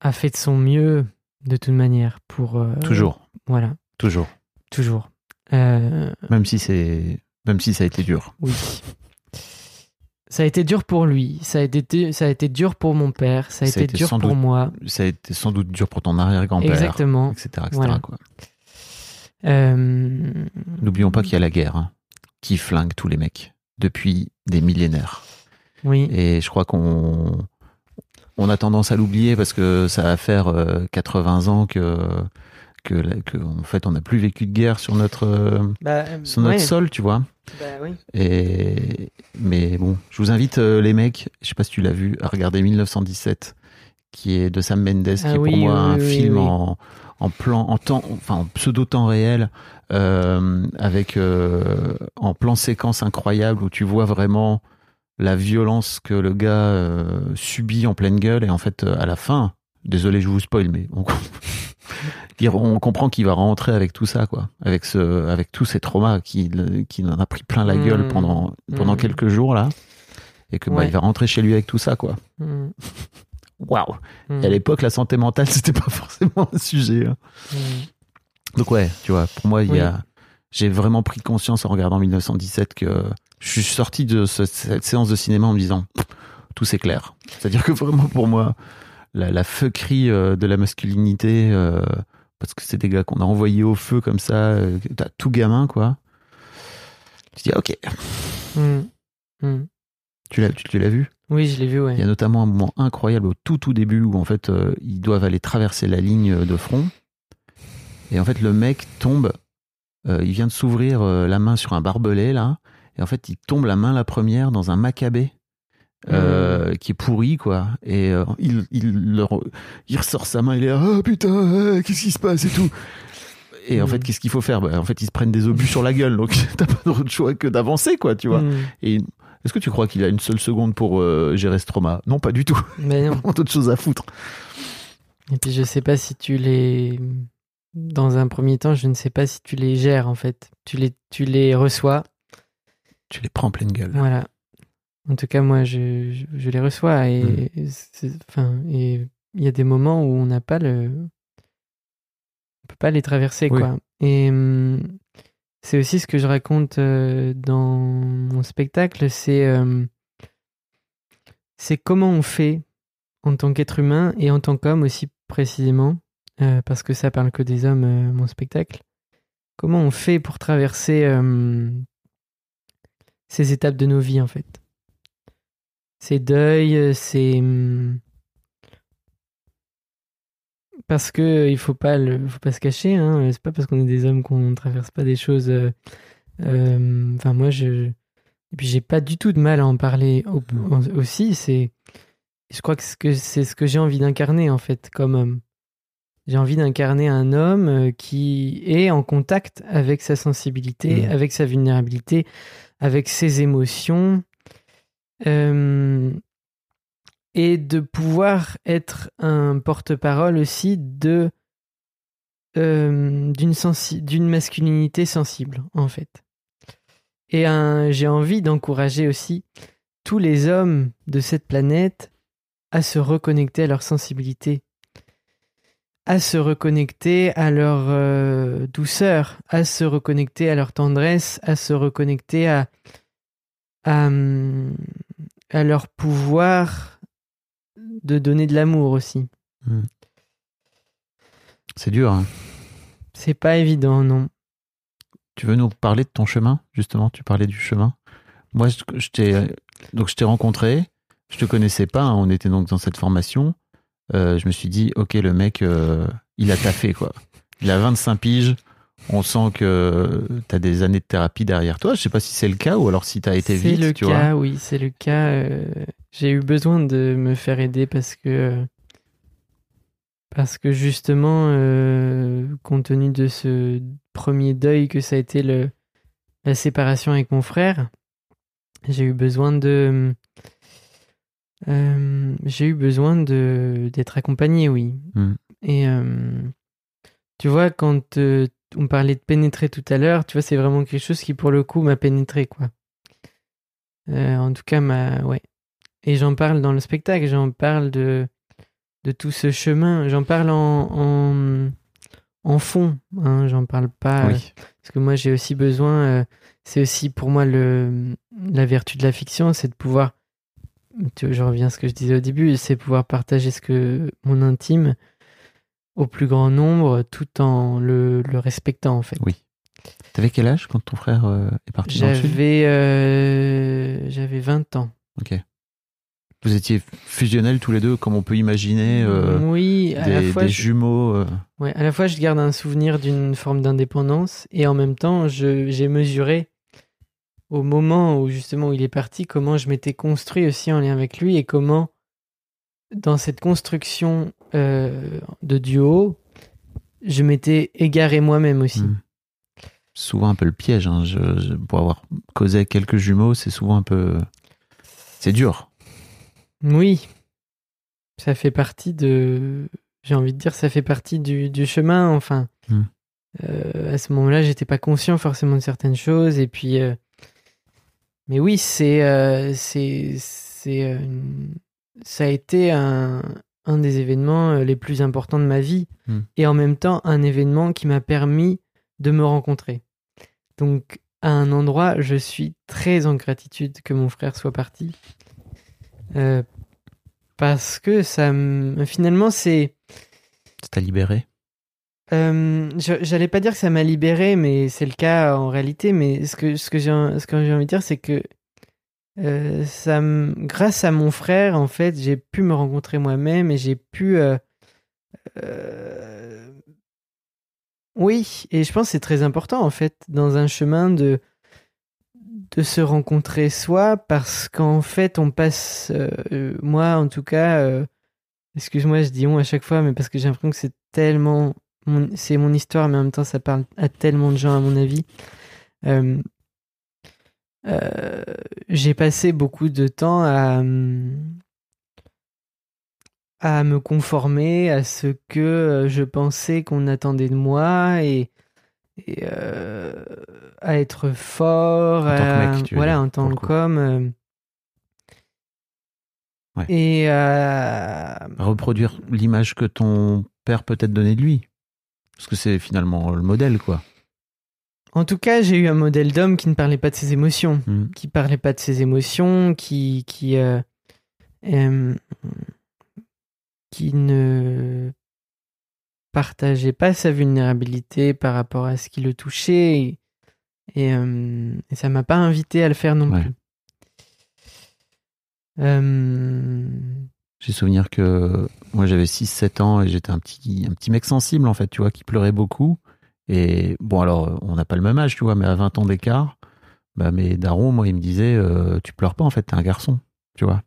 a fait de son mieux de toute manière pour euh, Toujours, voilà, toujours. toujours. Même si c'est, même si ça a été dur. oui. Ça a été dur pour lui, ça a été, ça a été dur pour mon père, ça a Ça été été dur pour doute moi. Ça a été sans doute dur pour ton arrière-grand-père, Exactement. etc., etc., Voilà. Euh, N'oublions pas qu'il y a la guerre hein, qui flingue tous les mecs depuis des millénaires. oui. Et je crois qu'on on a tendance à l'oublier parce que ça va faire euh, 80 ans que que, en fait on n'a plus vécu de guerre sur notre euh, Bah, sur notre ouais. sol, tu vois. Bah oui. Et mais bon, je vous invite euh, les mecs, je sais pas si tu l'as vu, à regarder 1917 qui est de Sam Mendes qui Ah est pour moi oui, un film en en plan en temps enfin en pseudo temps réel euh, avec euh, en plan séquence incroyable où tu vois vraiment la violence que le gars euh, subit en pleine gueule et en fait euh, à la fin désolé je vous spoil mais on, on comprend qu'il va rentrer avec tout ça quoi avec ce avec tous ces traumas qu'il en a pris plein la gueule Mm. pendant pendant Mm. quelques jours là et que bah, Ouais. il va rentrer chez lui avec tout ça quoi Mm. waouh à l'époque la santé mentale c'était pas forcément un sujet hein. Donc ouais tu vois pour moi il y a j'ai vraiment pris conscience en regardant 1917 que je suis sorti de ce- cette séance de cinéma en me disant tout c'est clair c'est à dire que vraiment pour moi la, la feuquerie euh, de la masculinité euh, parce que c'est des gars qu'on a envoyés au feu comme ça euh, t'as tout gamin quoi tu dis ok Mm. Mm. tu l'as tu, tu l'as vu? Oui, je l'ai vu, ouais. Il y a notamment un moment incroyable au tout tout début où en fait euh, ils doivent aller traverser la ligne de front et en fait le mec tombe, euh, il vient de s'ouvrir euh, la main sur un barbelé là et en fait il tombe la main la première dans un macabé euh, qui est pourri quoi et euh, il, il, le re- il ressort sa main il est là, ah putain euh, qu'est-ce qui se passe? et tout et en Mm. fait qu'est-ce qu'il faut faire? Bah, en fait ils se prennent des obus sur la gueule donc t'as pas d'autre choix que d'avancer quoi tu vois Mm. et est-ce que tu crois qu'il a une seule seconde pour euh, gérer ce trauma? Non, pas du tout. Mais non. D'autres choses à foutre. Et puis je sais pas si tu les. Dans un premier temps, je ne sais pas si tu les gères en fait. Tu les, tu les reçois. Tu les prends en pleine gueule. Voilà. En tout cas, moi, je, je, je les reçois et Mm. et il y a des moments où on n'a pas le, on peut pas les traverser Oui. quoi. Et hum, c'est aussi ce que je raconte euh, dans mon spectacle, c'est euh, c'est comment on fait en tant qu'être humain et en tant qu'homme aussi précisément, euh, parce que ça parle que des hommes, euh, mon spectacle. Comment on fait pour traverser euh, ces étapes de nos vies en fait? Ces deuils, euh, ces hum, parce que euh, il faut pas le, faut pas se cacher. Hein, c'est pas parce qu'on est des hommes qu'on ne traverse pas des choses. euh, euh, Enfin moi je et puis j'ai pas du tout de mal à en parler au- au- aussi. C'est je crois que c'est ce que c'est j'ai envie d'incarner en fait comme homme. J'ai envie d'incarner un homme euh, qui est en contact avec sa sensibilité, Mhm. avec sa vulnérabilité, avec ses émotions, euh, et de pouvoir être un porte-parole aussi de euh, d'une masculinité sensible en fait. Et j'ai envie d'encourager aussi tous les hommes de cette planète à se reconnecter à leur sensibilité, à se reconnecter à leur euh, douceur, à se reconnecter à leur tendresse, à se reconnecter à, à, hum, à leur pouvoir de donner de l'amour aussi. C'est dur. hein. C'est pas évident, non. Tu veux nous parler de ton chemin, justement? Tu parlais du chemin. Moi, je, je t'ai donc je t'ai rencontré. Je te connaissais pas. hein, on était donc dans cette formation. Euh, je me suis dit, ok, le mec, euh, il a taffé quoi. Il a 25 piges. On sent que tu as des années de thérapie derrière toi. Je sais pas si c'est le cas ou alors si tu as été C'est vite, le tu cas, vois. oui, c'est le cas. euh, J'ai eu besoin de me faire aider parce que parce que justement, euh, compte tenu de ce premier deuil que ça a été le la séparation avec mon frère, j'ai eu besoin de euh, j'ai eu besoin de d'être accompagné, oui. Mm. Et tu vois, quand on parlait de pénétrer tout à l'heure, tu vois, c'est vraiment quelque chose qui, pour le coup, m'a pénétré, quoi. Euh, en tout cas, m'a... Ouais. Et j'en parle dans le spectacle, j'en parle de, de tout ce chemin, j'en parle en, en, en fond, hein, j'en parle pas... euh, parce que moi, j'ai aussi besoin... euh, c'est aussi pour moi le, la vertu de la fiction, c'est de pouvoir... tu vois, Je reviens à ce que je disais au début, c'est pouvoir partager ce que mon intime au plus grand nombre tout en le, le respectant en fait. Oui. T'avais quel âge quand ton frère euh, est parti J'avais euh, j'avais 20 ans. Ok. Vous étiez fusionnels tous les deux, comme on peut imaginer, euh, oui, à la des, fois des jumeaux. euh, ouais, à la fois je garde un souvenir d'une forme d'indépendance et en même temps j'ai mesuré au moment où justement où il est parti comment je m'étais construit aussi en lien avec lui et comment dans cette construction euh, de duo je m'étais égaré moi-même aussi. Mm. souvent un peu le piège. hein. Je- je- pour avoir causé avec quelques jumeaux, c'est souvent un peu. C'est dur. Oui, ça fait partie de. J'ai envie de dire, ça fait partie du, du chemin. Enfin, Hmm. Euh, à ce moment-là, j'étais pas conscient forcément de certaines choses. Et puis, euh, mais oui, c'est, c'est, c'est, ça a été un, un des événements euh, les plus importants de ma vie, Hmm. et en même temps un événement qui m'a permis de me rencontrer. Donc, à un endroit, je suis très en gratitude que mon frère soit parti. Euh, parce que ça me- finalement c'est Ça t'a libéré? euh, j'allais pas dire que ça m'a libéré mais c'est le cas en réalité mais ce que ce que j'ai envie de dire c'est que euh, ça grâce à mon frère en fait j'ai pu me rencontrer moi-même et j'ai pu euh, euh, oui et je pense que c'est très important en fait dans un chemin de de se rencontrer soi parce qu'en fait on passe moi en tout cas excuse-moi je dis on à chaque fois mais parce que j'ai l'impression que c'est tellement c'est mon histoire mais en même temps ça parle à tellement de gens à mon avis Euh, j'ai passé beaucoup de temps à à me conformer à ce que euh, je pensais qu'on attendait de moi et, et, euh, à être fort, En tant que à- mec, tu veux voilà, en tant que euh, Ouais. Et à Reproduire l'image que ton père peut-être donné de lui. Parce que c'est finalement le modèle, quoi. En tout cas, j'ai eu un modèle d'homme qui ne parlait pas de ses émotions. Mm. qui parlait pas de ses émotions, qui qui euh, euh, qui ne partageait pas sa vulnérabilité par rapport à ce qui le touchait et, et, euh, et ça m'a pas invité à le faire non Ouais. plus. Euh, J'ai souvenir que moi j'avais 6-7 ans et j'étais un petit, un petit mec sensible en fait, tu vois, qui pleurait beaucoup. Et bon, alors on n'a pas le même âge, tu vois, mais à 20 ans d'écart, bah, mes darons, moi, ils me disaient euh, Tu pleures pas en fait, t'es un garçon, tu vois.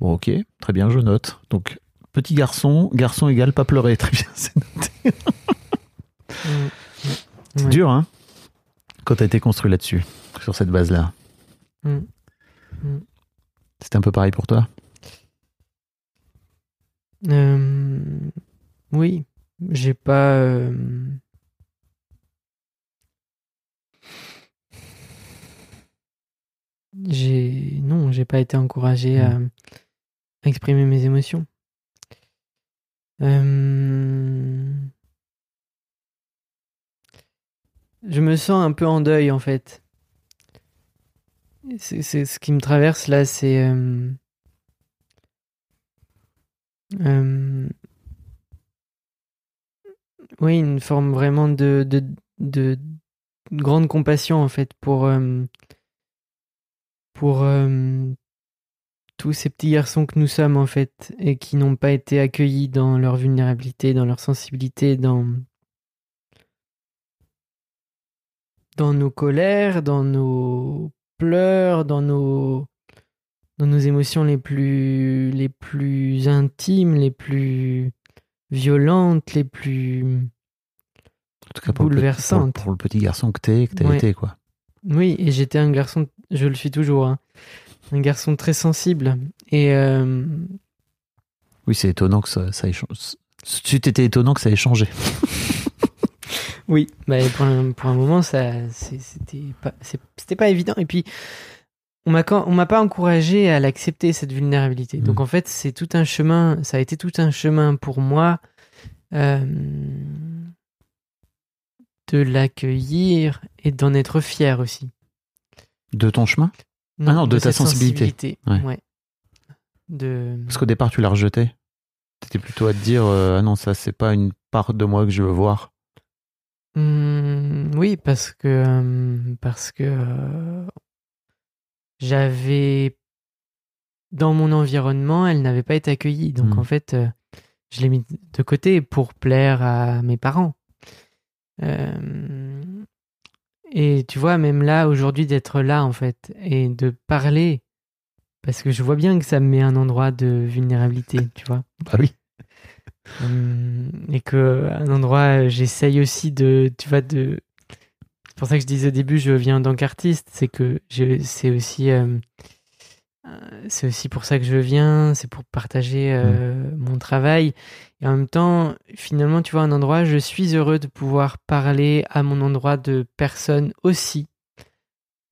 Bon, ok, très bien, je note. Donc, petit garçon, garçon égal pas pleurer, très bien, c'est noté. C'est ouais. dur, hein, quand t'as été construit là-dessus, sur cette base-là. Mm. Mm. C'était un peu pareil pour toi? Euh, oui, j'ai pas. euh, J'ai non, j'ai pas été encouragé à, à exprimer mes émotions. Euh, Je me sens un peu en deuil en fait. C'est ce qui me traverse là, c'est euh, euh, oui, une forme vraiment de, de, de grande compassion en fait pour, pour euh, tous ces petits garçons que nous sommes en fait et qui n'ont pas été accueillis dans leur vulnérabilité, dans leur sensibilité, dans, dans nos colères, dans nos pleurs, dans nos, dans nos émotions les plus, les plus intimes, les plus violentes, les plus En tout cas, pour le, petit, pour, pour le petit garçon que t'es, que t'as Ouais. été, quoi. Oui, et j'étais un garçon, je le suis toujours, hein, un garçon très sensible. Et euh, Oui, c'est étonnant que ça, ça ait changé. Tu t'étais étonnant que ça ait changé. oui, bah, pour, un, pour un moment, ça, c'était pas, c'est- c'était pas évident. Et puis, on m'a on m'a pas encouragé à l'accepter cette vulnérabilité. Donc Mhm. en fait, c'est tout un chemin. Ça a été tout un chemin pour moi euh, de l'accueillir et d'en être fier aussi. De ton chemin Ah non, de ta sensibilité. Ouais. ouais. De... Parce qu'au départ, tu l'as rejeté. T'étais plutôt à te dire euh, Ah non, ça, c'est pas une part de moi que je veux voir. Hmm, oui, parce que euh, parce que euh, j'avais dans mon environnement, elle n'avait pas été accueillie. Donc Hmm. en fait, je l'ai mis de côté pour plaire à mes parents. Et tu vois, même là aujourd'hui d'être là en fait et de parler, parce que je vois bien que ça me met un endroit de vulnérabilité, tu vois. Bah oui. Hum, et que un endroit j'essaye aussi de tu vois de c'est pour ça que je disais au début je viens en tant qu'artiste c'est que je c'est aussi euh, c'est aussi pour ça que je viens c'est pour partager euh, mon travail et en même temps finalement tu vois un endroit je suis heureux de pouvoir parler à mon endroit de personnes aussi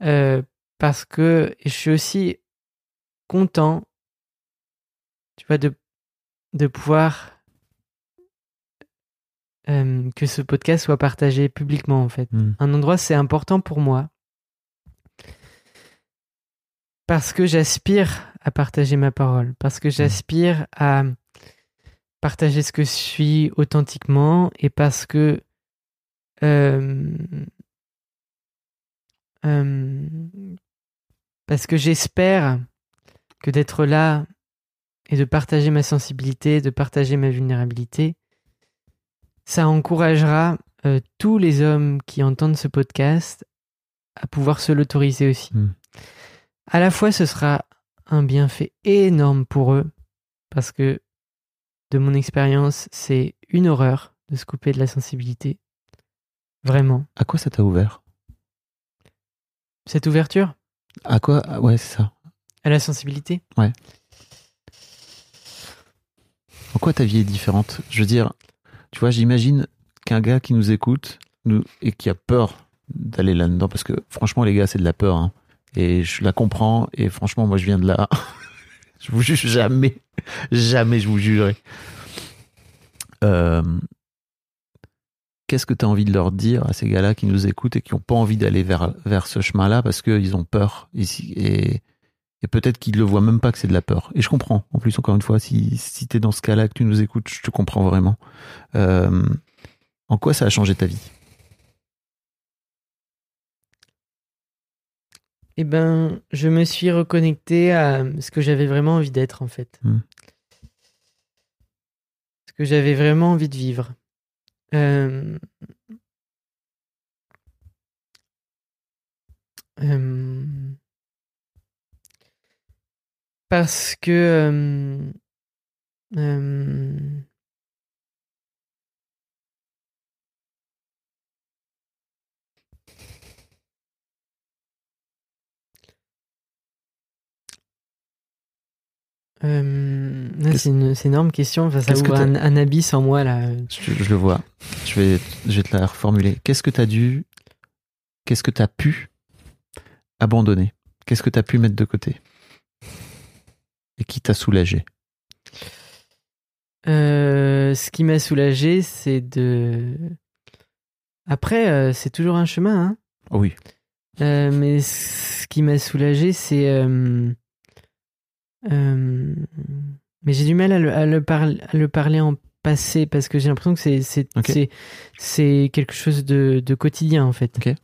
Euh, parce que je suis aussi content tu vois de de pouvoir euh, que ce podcast soit partagé publiquement en fait. Hmm. Un endroit c'est important pour moi parce que j'aspire à partager ma parole, parce que j'aspire à partager ce que je suis authentiquement et parce que euh, euh, parce que j'espère que d'être là et de partager ma sensibilité, de partager ma vulnérabilité, ça encouragera euh, tous les hommes qui entendent ce podcast à pouvoir se l'autoriser aussi. Mm. À la fois, ce sera un bienfait énorme pour eux, parce que de mon expérience, c'est une horreur de se couper de la sensibilité. Vraiment. À quoi ça t'a ouvert? Cette ouverture? À quoi? Ah Ouais, c'est ça. à la sensibilité, En quoi ta vie est différente? Je veux dire, tu vois, j'imagine qu'un gars qui nous écoute nous, et qui a peur d'aller là-dedans, parce que franchement, les gars, c'est de la peur. hein. Et je la comprends, et franchement, moi, je viens de là. je vous juge jamais. Jamais je vous jugerai. Euh, Qu'est-ce que tu as envie de leur dire à ces gars-là qui nous écoutent et qui n'ont pas envie d'aller vers, vers ce chemin-là parce qu'ils ont peur ici et, peut-être qu'ils ne le voient même pas que c'est de la peur. Et je comprends. En plus, encore une fois, si, si tu es dans ce cas-là, que tu nous écoutes, je te comprends vraiment. Euh, en quoi ça a changé ta vie? Eh ben, je me suis reconnecté à ce que j'avais vraiment envie d'être en fait. Hmm. Ce que j'avais vraiment envie de vivre. Euh, euh, Parce que euh, euh, c'est une, énorme question. Enfin, ça que ouvre t'as- un, un abysse en moi là. je, je le vois. Je vais, je vais te la reformuler. Qu'est-ce que tu as dû, qu'est-ce que tu as pu abandonner? Qu'est-ce que tu as pu mettre de côté? Et qui t'a soulagé? Euh, ce qui m'a soulagé, c'est de. Après, euh, c'est toujours un chemin, hein. Oh oui. Euh, mais ce qui m'a soulagé, c'est. Euh, mais j'ai du mal à le, à le à le parler en passé parce que j'ai l'impression que c'est quelque chose de, de quotidien en fait. Ok.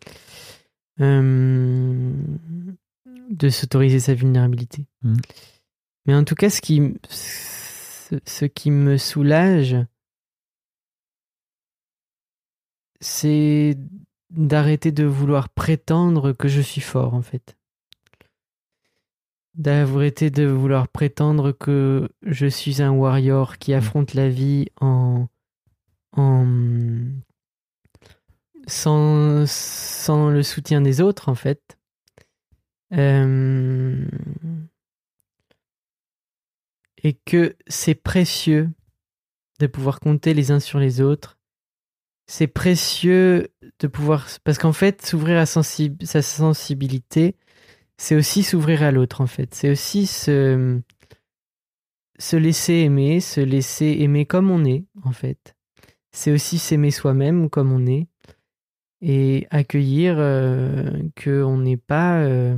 Euh, de s'autoriser sa vulnérabilité. Mhm. Mais en tout cas, ce qui ce, ce qui me soulage, c'est d'arrêter de vouloir prétendre que je suis fort, en fait. D'arrêter de vouloir prétendre que je suis un warrior qui affronte la vie en. en sans, sans le soutien des autres, en fait. Euh, et que c'est précieux de pouvoir compter les uns sur les autres. C'est précieux de pouvoir... Parce qu'en fait, s'ouvrir à sensi- sa sensibilité, c'est aussi s'ouvrir à l'autre, en fait. C'est aussi se... se laisser aimer, se laisser aimer comme on est, en fait. C'est aussi s'aimer soi-même comme on est et accueillir euh, qu'on n'est pas euh,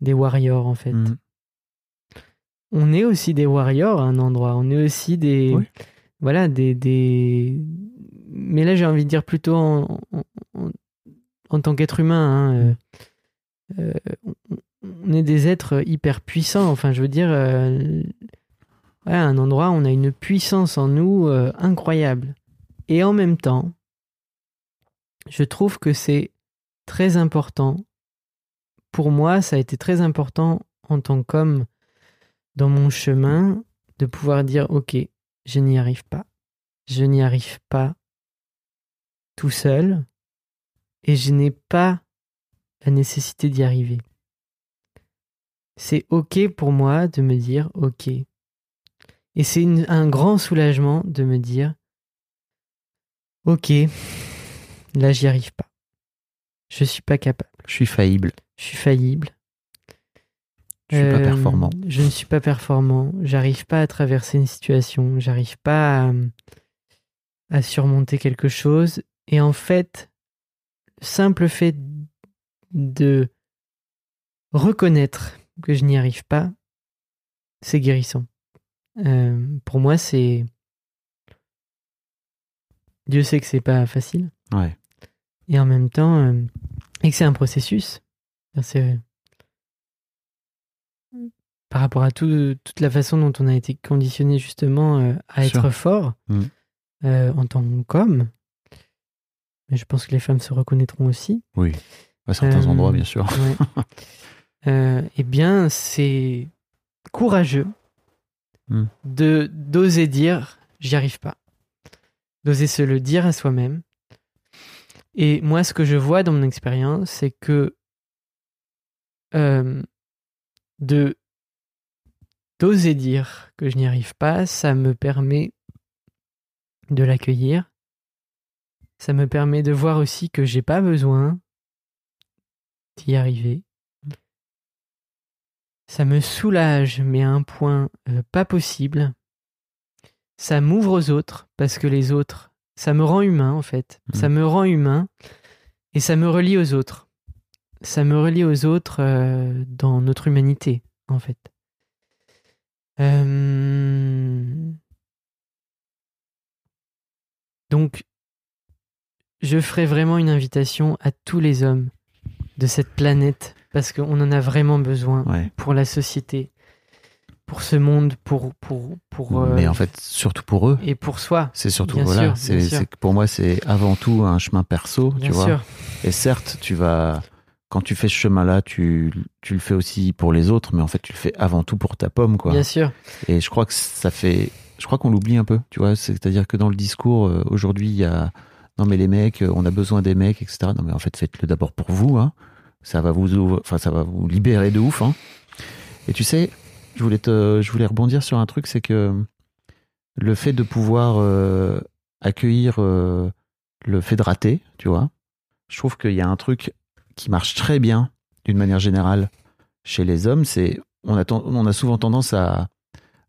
des warriors, en fait. Mm. On est aussi des warriors à un endroit. On est aussi des... Oui. Voilà, des, des... Mais là, j'ai envie de dire plutôt en, en- en- en tant qu'être humain. hein, euh, euh, on- est des êtres hyper puissants. Enfin, je veux dire, euh, à un endroit, on a une puissance en nous euh, incroyable. Et en même temps, je trouve que c'est très important. Pour moi, ça a été très important en tant qu'homme dans mon chemin de pouvoir dire, OK, je n'y arrive pas. Je n'y arrive pas tout seul et je n'ai pas la nécessité d'y arriver. C'est OK pour moi de me dire OK. Et c'est un grand soulagement de me dire OK, là j'y arrive pas. Je suis pas capable. Je suis faillible. Je suis faillible. Je suis pas Euh, performant. Je ne suis pas performant. J'arrive pas à traverser une situation. J'arrive pas à, à surmonter quelque chose. Et en fait, le simple fait de reconnaître que je n'y arrive pas, c'est guérissant. Euh, pour moi, c'est. Dieu sait que c'est pas facile. Ouais. Et en même temps, euh, et que c'est un processus. C'est par rapport à tout- toute la façon dont on a été conditionné justement euh, à être fort Mm. euh, en tant qu'homme. Mais je pense que les femmes se reconnaîtront aussi. Oui. À certains Euh, endroits, bien sûr. Ouais. Euh, eh bien, c'est courageux Mm. de d'oser dire j'y arrive pas. D'oser se le dire à soi-même. Et moi, ce que je vois dans mon expérience, c'est que euh, de d'oser dire que je n'y arrive pas, ça me permet de l'accueillir. Ça me permet de voir aussi que j'ai pas besoin d'y arriver. Ça me soulage, mais à un point euh, pas possible. Ça m'ouvre aux autres, parce que les autres, ça me rend humain en fait. Mhm. Ça me rend humain et ça me relie aux autres. Ça me relie aux autres euh, dans notre humanité, en fait. Euh, Donc, je ferai vraiment une invitation à tous les hommes de cette planète, parce qu'on en a vraiment besoin Ouais. pour la société, pour ce monde, pour, pour, pour, euh, Mais en fait, surtout pour eux. et pour soi. C'est surtout, Bien voilà, c'est, pour moi, c'est avant tout un chemin perso, Bien tu vois. sûr. Et certes, tu vas, quand tu fais ce chemin-là, tu, tu le fais aussi pour les autres, mais en fait, tu le fais avant tout pour ta pomme, quoi. Bien sûr. Et je crois que ça fait, je crois qu'on l'oublie un peu, tu vois. C'est-à-dire que dans le discours, euh, aujourd'hui, il y a, non, mais les mecs, euh, on a besoin des mecs, etc. Non, mais en fait, faites-le d'abord pour vous, hein. Ça va vous, enfin, ça va vous libérer de ouf, hein. Et tu sais, je voulais te, je voulais rebondir sur un truc, c'est que le fait de pouvoir euh, accueillir euh, le fait de rater, tu vois, je trouve qu'il y a un truc qui marche très bien, d'une manière générale, chez les hommes, c'est on a, on a souvent tendance à,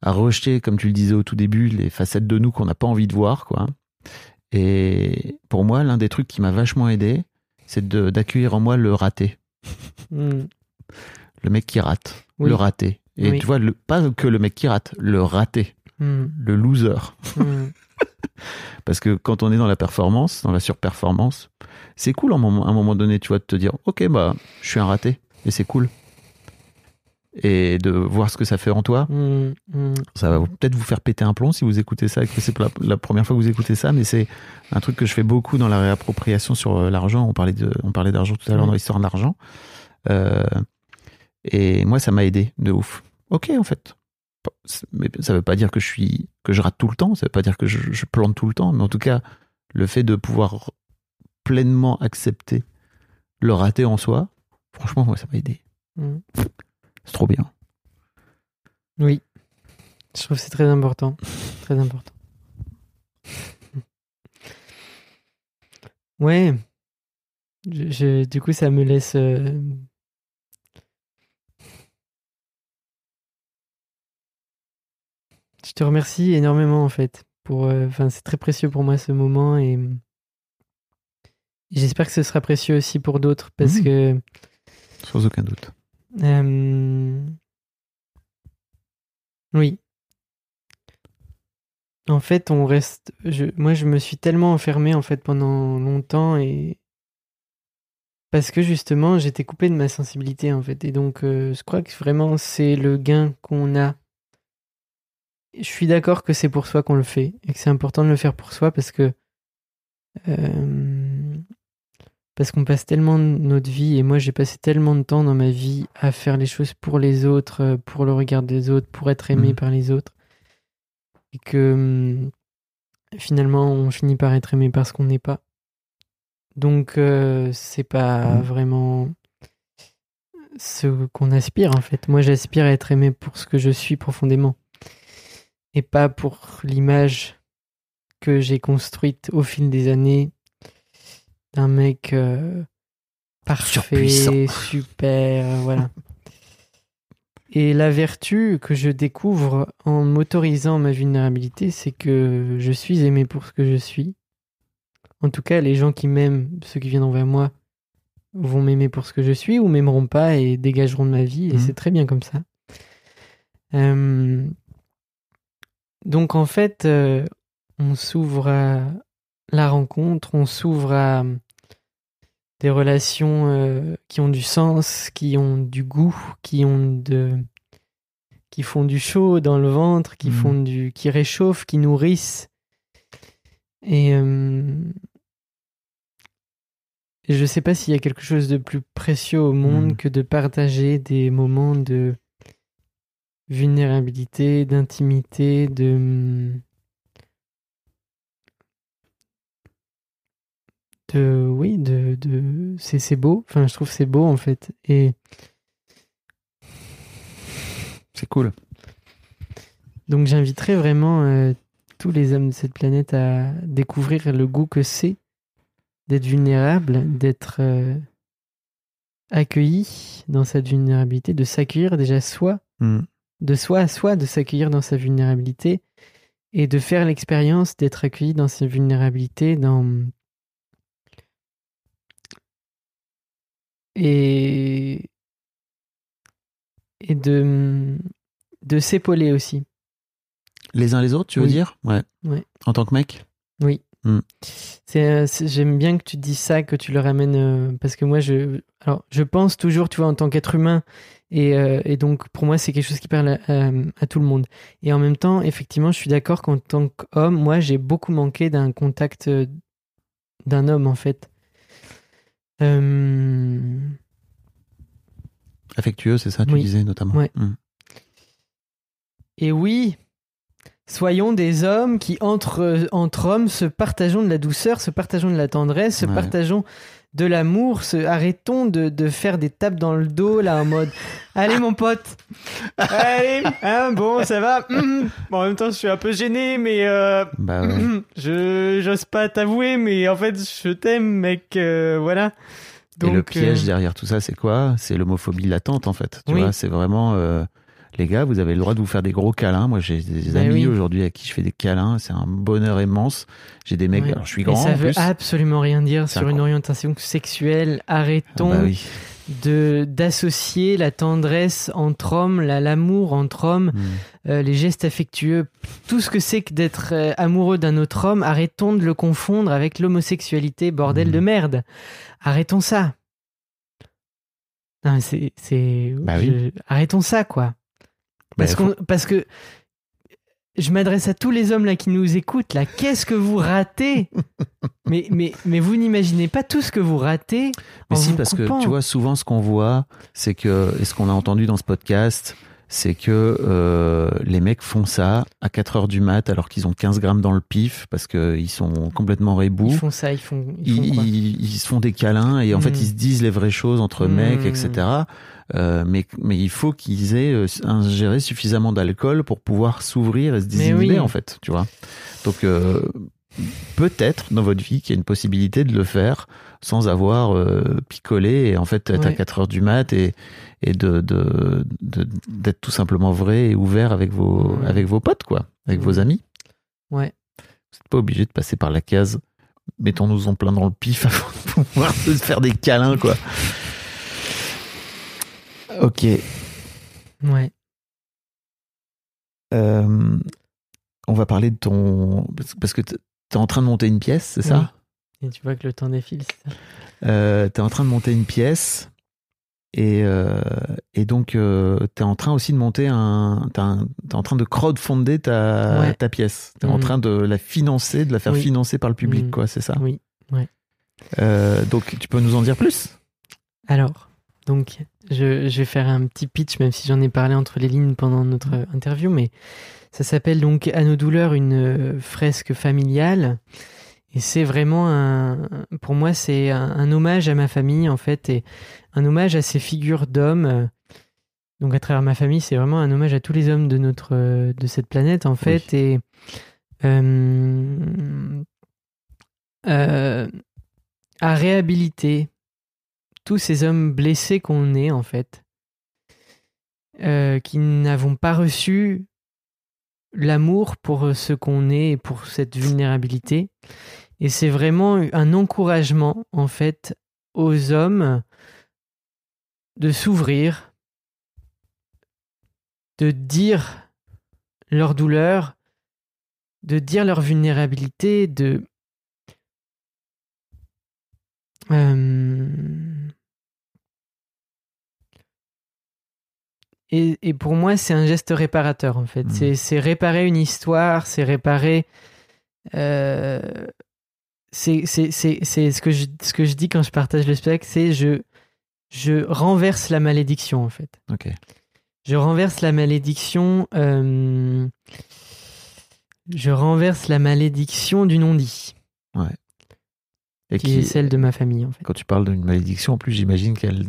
à rejeter, comme tu le disais au tout début, les facettes de nous qu'on n'a pas envie de voir, quoi. Et pour moi, l'un des trucs qui m'a vachement aidé, c'est d'accueillir en moi le raté, Mm. le mec qui rate, Oui. le raté. Et Oui. tu vois, le, pas que le mec qui rate, le raté, Mm. le loser. Mm. Parce que quand on est dans la performance, dans la surperformance, c'est cool à un moment, à un moment donné, tu vois, de te dire, ok, bah, je suis un raté, et c'est cool. et de voir ce que ça fait en toi. Ça va peut-être vous faire péter un plomb si vous écoutez ça et que c'est la, la première fois que vous écoutez ça, mais c'est un truc que je fais beaucoup dans la réappropriation sur euh, l'argent. On parlait de, on parlait d'argent tout à l'heure dans l'histoire de l'argent. Euh, et moi, ça m'a aidé de ouf. Ok, en fait. Mais ça veut pas dire que je suis, que je rate tout le temps. Ça veut pas dire que je, je plante tout le temps. Mais en tout cas, le fait de pouvoir pleinement accepter le raté en soi, franchement, moi, ça m'a aidé. Mm. C'est trop bien. Oui. Je trouve que c'est très important. Très important. Ouais. Je, je- du coup, ça me laisse. euh, Je te remercie énormément en fait. Pour, euh, c'est très précieux pour moi ce moment et et j'espère que ce sera précieux aussi pour d'autres parce Mhm. que Sans aucun doute. euh, Oui. En fait, on reste. Je... Moi, je me suis tellement enfermé en fait pendant longtemps et parce que justement, j'étais coupé de ma sensibilité en fait. Et donc, euh, je crois que vraiment, c'est le gain qu'on a. Je suis d'accord que c'est pour soi qu'on le fait et que c'est important de le faire pour soi parce que euh, parce qu'on passe tellement de notre vie et moi j'ai passé tellement de temps dans ma vie à faire les choses pour les autres, euh, pour le regard des autres, pour être aimé Mhm. par les autres et que hum, finalement on finit par être aimé parce qu'on n'est pas. Donc euh, c'est pas Mhm. vraiment ce qu'on aspire en fait. Moi j'aspire à être aimé pour ce que je suis profondément et pas pour l'image que j'ai construite au fil des années d'un mec euh, parfait, super, euh, voilà. Et la vertu que je découvre en m'autorisant ma vulnérabilité, c'est que je suis aimé pour ce que je suis. En tout cas, les gens qui m'aiment, ceux qui viennent envers moi, vont m'aimer pour ce que je suis ou m'aimeront pas et dégageront de ma vie. Et Mhm. c'est très bien comme ça. Euh, donc en fait, euh, on s'ouvre à la rencontre, on s'ouvre à des relations euh, qui ont du sens, qui ont du goût, qui ont de qui font du chaud dans le ventre, qui Mhm. font du qui réchauffent, qui nourrissent. Et, euh, je sais pas s'il y a quelque chose de plus précieux au monde Mhm. que de partager des moments de vulnérabilité, d'intimité, de de oui, de, de c'est c'est beau. Enfin, je trouve c'est beau en fait. Et C'est cool. donc j'inviterais vraiment euh, tous les hommes de cette planète à découvrir le goût que c'est d'être vulnérable, d'être euh, accueilli dans cette vulnérabilité, de s'accueillir déjà soi Mm. De soi à soi, de s'accueillir dans sa vulnérabilité et de faire l'expérience d'être accueilli dans sa vulnérabilité, dans et et de de s'épauler aussi. Les uns les autres, tu veux Oui. dire? Ouais. Ouais. En tant que mec? Oui. C'est, c'est- j'aime bien que tu dises ça, que tu le ramènes, euh, parce que moi, je, alors, je pense toujours, tu vois, en tant qu'être humain, et, euh, et donc pour moi, c'est quelque chose qui parle à, à- à tout le monde. Et en même temps, effectivement, je suis d'accord qu'en tant qu'homme, moi, j'ai beaucoup manqué d'un contact euh, d'un homme, en fait. Affectueux, c'est ça, tu Oui. disais notamment. Ouais. Mm. Et oui, soyons des hommes qui, entre, entre hommes, se partageons de la douceur, se partageons de la tendresse, se Ouais. partageons de l'amour, se, arrêtons de, de faire des tapes dans le dos, là, en mode Allez, mon pote Allez hein, Bon, ça va Mhm. Bon, En même temps, je suis un peu gêné, mais euh, Bah ouais. je j'ose pas t'avouer, mais en fait, je t'aime, mec, euh, voilà. Et le piège euh, derrière tout ça, c'est quoi? C'est l'homophobie latente, en fait. Tu Oui. vois, c'est vraiment. Les gars, vous avez le droit de vous faire des gros câlins. Moi, j'ai des Bah amis oui. aujourd'hui à qui je fais des câlins. C'est un bonheur immense. J'ai des mecs. ouais. Alors, je suis Et grand ça en veut plus. absolument rien dire sur une orientation sexuelle. Ah Arrêtons. bah oui. de d'associer la tendresse entre hommes, la- l'amour entre hommes, Mm. euh, les gestes affectueux, tout ce que c'est que d'être euh, amoureux d'un autre homme, arrêtons de le confondre avec l'homosexualité, bordel Mhm. de merde. Arrêtons ça. Non, mais c'est. c'est- Bah oui. Arrêtons ça, quoi. Parce, que je m'adresse à tous les hommes là qui nous écoutent. Là, qu'est-ce que vous ratez? Mais, mais, mais vous n'imaginez pas tout ce que vous ratez. Mais en si, vous parce coupant. que tu vois, souvent ce qu'on voit, c'est que, et ce qu'on a entendu dans ce podcast, c'est que euh, les mecs font ça à 4 heures du mat alors qu'ils ont 15 grammes dans le pif parce qu'ils sont complètement rébous. Ils font ça, ils font. Ils Ils, font quoi? ils- ils se font des câlins et en fait Mm. ils se disent les vraies choses entre Mm. mecs, etc. Euh, mais, mais il faut qu'ils aient euh, ingéré suffisamment d'alcool pour pouvoir s'ouvrir et se désinhiber oui. en fait, tu vois. Donc euh, peut-être dans votre vie qu'il y a une possibilité de le faire sans avoir euh, picolé et en fait être à Ouais. 4 heures du mat et, et de, de, de- d'être tout simplement vrai et ouvert avec vos, Mm. avec vos potes, quoi, avec vos amis. Ouais. Vous n'êtes pas obligé de passer par la case. Mettons-nous en plein dans le pif avant de pouvoir se faire des câlins, quoi. Ok. Ouais. Euh, on va parler de ton. Parce que tu es en train de monter une pièce, c'est ça? Et tu vois que le temps défile, c'est ça Euh, Tu es en train de monter une pièce. Et, euh, et donc, tu es en train aussi de monter un. Tu es en train de crowdfunder ta, Ouais. ta pièce. Tu es en Mm. train de la financer, de la faire Oui. financer par le public, Mm. quoi, c'est ça? Oui. Euh, Donc, tu peux nous en dire plus? Alors, donc, je, je vais faire un petit pitch, même si j'en ai parlé entre les lignes pendant notre euh, interview, mais ça s'appelle donc À nos douleurs, une euh, fresque familiale. Et c'est vraiment un. Pour moi, c'est un, un hommage à ma famille, en fait, et un hommage à ces figures d'hommes. Donc, à travers ma famille, c'est vraiment un hommage à tous les hommes de, notre, de cette planète, en fait. Et. euh, euh, à réhabiliter tous ces hommes blessés qu'on est en fait, euh, qui n'avons pas reçu l'amour pour ce qu'on est et pour cette vulnérabilité. Et c'est vraiment un encouragement en fait aux hommes de s'ouvrir, de dire leur douleur, de dire leur vulnérabilité, de Euh, Et, et pour moi, c'est un geste réparateur, en fait. Mhm. C'est- réparer une histoire, c'est réparer. euh, c'est ce, que je- ce que je dis quand je partage le spectacle, c'est je, je renverse la malédiction, en fait. Ok. Je renverse la malédiction. euh, je renverse la malédiction du non-dit, Et qui est celle de ma famille, en fait. quand tu parles d'une malédiction, en plus, j'imagine qu'elle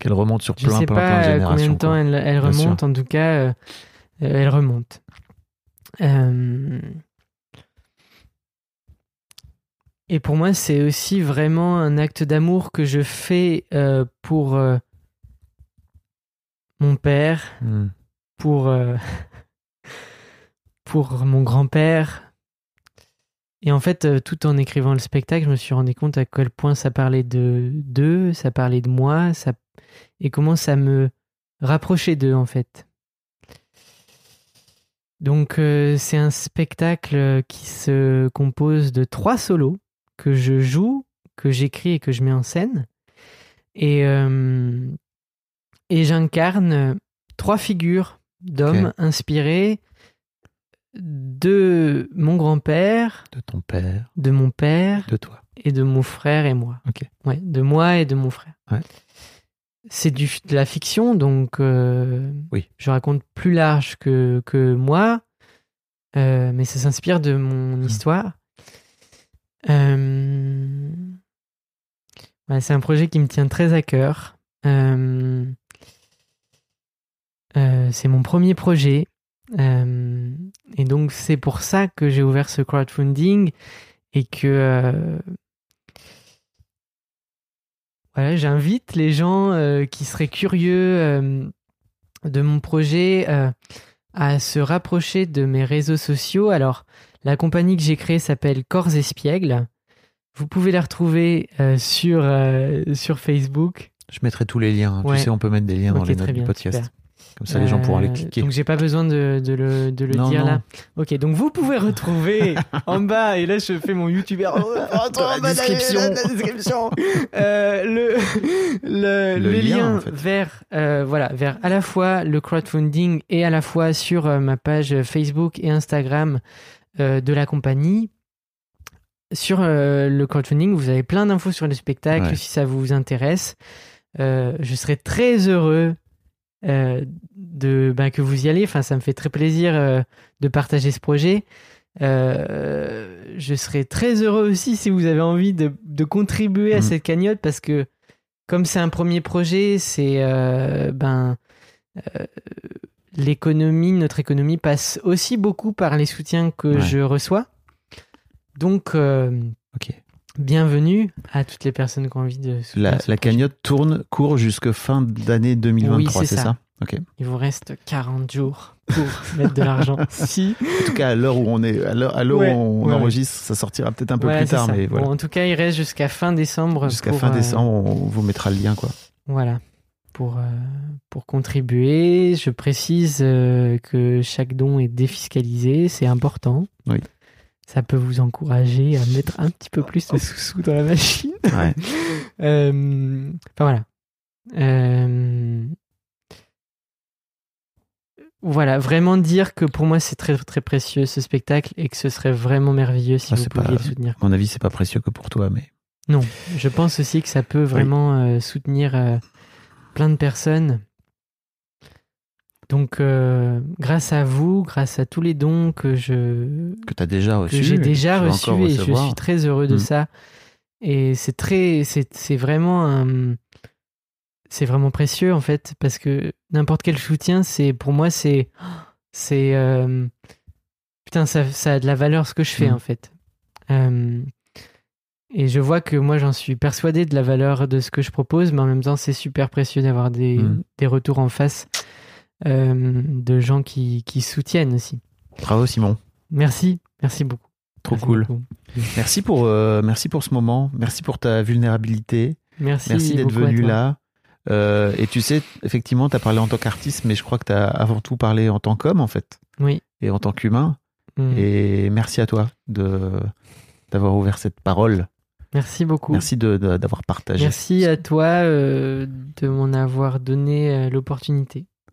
qu'elle remonte sur Je plein, sais plein, pas plein de euh, générations. combien de temps elle, remonte, en tout cas, euh, euh, elle remonte. Euh, Et pour moi, c'est aussi vraiment un acte d'amour que je fais euh, pour euh, mon père, Hmm. pour, euh, pour mon grand-père. Et en fait, tout en écrivant le spectacle, je me suis rendu compte à quel point ça parlait de d'eux, ça parlait de moi, ça, et comment ça me rapprochait d'eux, en fait. Donc, euh, c'est un spectacle qui se compose de trois solos que je joue, que j'écris et que je mets en scène. Et, euh, et j'incarne trois figures d'hommes Ok. inspirés de mon grand-père, De ton père, de mon père de toi. et de mon frère et moi. Ok. Ouais, de moi et de mon frère. Ouais. C'est du, de la fiction, donc euh, Oui. je raconte plus large que, que moi, euh, mais ça s'inspire de mon Hmm. histoire. Euh, ouais, c'est un projet qui me tient très à cœur. C'est mon premier projet. Et donc, c'est pour ça que j'ai ouvert ce crowdfunding et que voilà, j'invite les gens euh, qui seraient curieux euh, de mon projet euh, à se rapprocher de mes réseaux sociaux. Alors, la compagnie que j'ai créée s'appelle Corps Espiègle. Vous pouvez la retrouver sur, sur Facebook. Je mettrai tous les liens. hein. Ouais. Tu sais, on peut mettre des liens dans les notes du podcast. super. Comme ça, les gens pourront aller Euh, cliquer. Donc j'ai pas besoin de, de le, de le Non, dire non. là. Ok, donc vous pouvez retrouver en bas, et là je fais mon youtubeur oh, Dans la en bas, description. la- la description. Euh, le, le, Le le lien, lien, en fait. vers, euh, voilà, vers à la fois le crowdfunding et à la fois sur euh, ma page Facebook et Instagram euh, de la compagnie. Sur euh, le crowdfunding, vous avez plein d'infos sur le spectacle Ouais. si ça vous intéresse. Euh, je serais très heureux euh, de ben, que vous y allez. Enfin, ça me fait très plaisir euh, de partager ce projet. Euh, je serais très heureux aussi si vous avez envie de, de contribuer à Mhm. cette cagnotte parce que comme c'est un premier projet, c'est ben l'économie, notre économie passe aussi beaucoup par les soutiens que Ouais. je reçois. Donc Ok. Bienvenue à toutes les personnes qui ont envie de La, la cagnotte tourne, court jusque fin d'année 2023, Oui, c'est ça, ça? Ok. Il vous reste 40 jours pour mettre de l'argent. si. En tout cas, à l'heure où on est, à l'heure Ouais, où on ouais, enregistre, ça sortira peut-être un peu plus tard, ça. mais voilà. Bon, en tout cas, il reste jusqu'à fin décembre. Jusqu'à fin euh, décembre, on vous mettra le lien, quoi. Voilà. Pour, euh, pour contribuer, je précise euh, que chaque don est défiscalisé, c'est important. Oui. Ça peut vous encourager à mettre un petit peu plus de sous-sous dans la machine. Ouais. Euh, Enfin voilà. Euh, Voilà, vraiment dire que pour moi c'est très très précieux ce spectacle et que ce serait vraiment merveilleux si Ah, vous pouviez pas- le soutenir. À mon avis, c'est pas précieux que pour toi, mais Non, je pense aussi que ça peut vraiment euh, soutenir plein de personnes. Donc, euh, grâce à vous, grâce à tous les dons que je que tu as déjà reçu. que j'ai déjà encore et je suis très heureux de Mm. ça. Et c'est très, c'est c'est vraiment un, c'est vraiment précieux en fait parce que n'importe quel soutien, c'est pour moi c'est, c'est, euh, putain ça, ça a de la valeur ce que je fais Mm. en fait. Euh, et je vois que moi j'en suis persuadé de la valeur de ce que je propose, mais en même temps c'est super précieux d'avoir des, Mm. des retours en face de gens qui, qui soutiennent aussi. Bravo, Simon. Merci, merci beaucoup. Trop Merci cool. beaucoup. Merci pour, euh, merci pour ce moment. Merci pour ta vulnérabilité. Merci, Merci d'être venu là. Euh, et tu sais, effectivement, tu as parlé en tant qu'artiste, mais je crois que tu as avant tout parlé en tant qu'homme, en fait, Oui. et en tant qu'humain. Mm. Et merci à toi de d'avoir ouvert cette parole. Merci beaucoup. Merci de- de- d'avoir partagé. Merci à toi euh, de m'en avoir donné euh, l'opportunité.